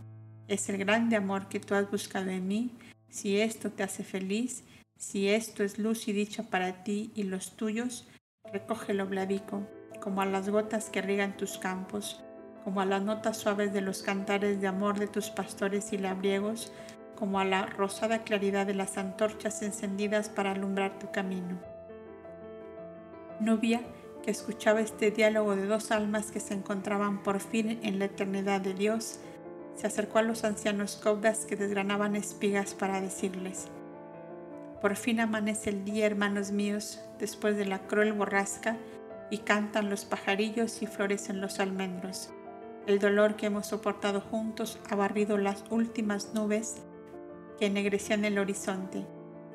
es el grande amor que tú has buscado en mí, si esto te hace feliz, si esto es luz y dicha para ti y los tuyos, recógelo, Vladico, como a las gotas que riegan tus campos, como a las notas suaves de los cantares de amor de tus pastores y labriegos, como a la rosada claridad de las antorchas encendidas para alumbrar tu camino. Nubia, que escuchaba este diálogo de dos almas que se encontraban por fin en la eternidad de Dios, se acercó a los ancianos cobdas que desgranaban espigas para decirles, Por fin amanece el día, hermanos míos, después de la cruel borrasca, y cantan los pajarillos y florecen los almendros. El dolor que hemos soportado juntos ha barrido las últimas nubes que ennegrecían el horizonte,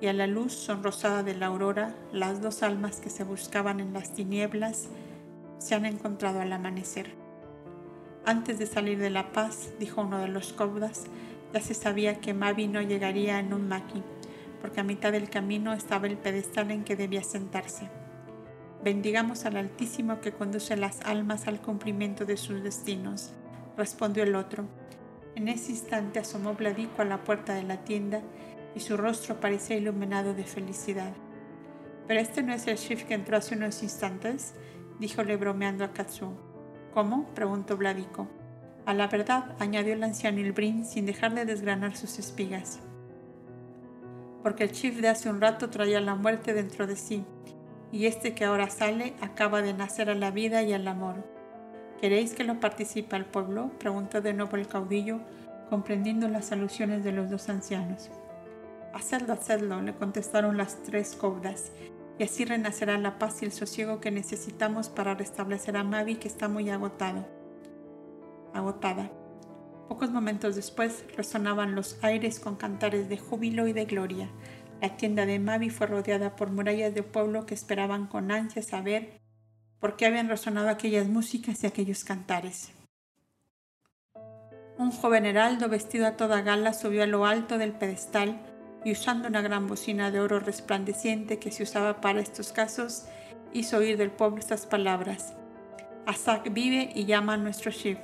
y a la luz sonrosada de la aurora, las dos almas que se buscaban en las tinieblas se han encontrado al amanecer. Antes de salir de La Paz, dijo uno de los cobdas, ya se sabía que Mavi no llegaría en un maqui, porque a mitad del camino estaba el pedestal en que debía sentarse. Bendigamos al Altísimo que conduce las almas al cumplimiento de sus destinos, respondió el otro en ese instante asomó Vladico a la puerta de la tienda y su rostro parecía iluminado de felicidad. Pero este no es el shift que entró hace unos instantes, díjole bromeando a Katsu. ¿Cómo? preguntó Vladico. A la verdad, añadió el anciano Ilbrin sin dejar de desgranar sus espigas. Porque el chief de hace un rato traía la muerte dentro de sí, y este que ahora sale acaba de nacer a la vida y al amor. ¿Queréis que lo participe al pueblo? preguntó de nuevo el caudillo, comprendiendo las alusiones de los dos ancianos. Hacedlo, hacedlo, le contestaron las tres cobdas, y así renacerá la paz y el sosiego que necesitamos para restablecer a Mavi que está muy agotado. Agotada. Pocos momentos después resonaban los aires con cantares de júbilo y de gloria. La tienda de Mavi fue rodeada por murallas de pueblo que esperaban con ansia saber por qué habían resonado aquellas músicas y aquellos cantares. Un joven heraldo vestido a toda gala subió a lo alto del pedestal y usando una gran bocina de oro resplandeciente que se usaba para estos casos, hizo oír del pueblo estas palabras. Asak vive y llama a nuestro Shiv,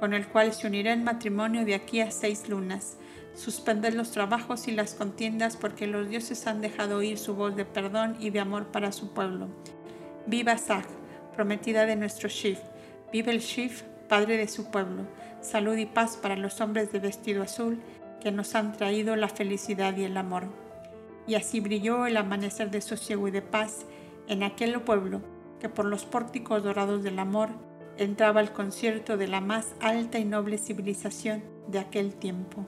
con el cual se unirá en matrimonio de aquí a seis lunas. Suspender los trabajos y las contiendas porque los dioses han dejado oír su voz de perdón y de amor para su pueblo. Viva Asak, prometida de nuestro Shiv. Vive el Shiv, Padre de su pueblo. Salud y paz para los hombres de vestido azul que nos han traído la felicidad y el amor. Y así brilló el amanecer de sosiego y de paz en aquel pueblo que por los pórticos dorados del amor entraba al concierto de la más alta y noble civilización de aquel tiempo.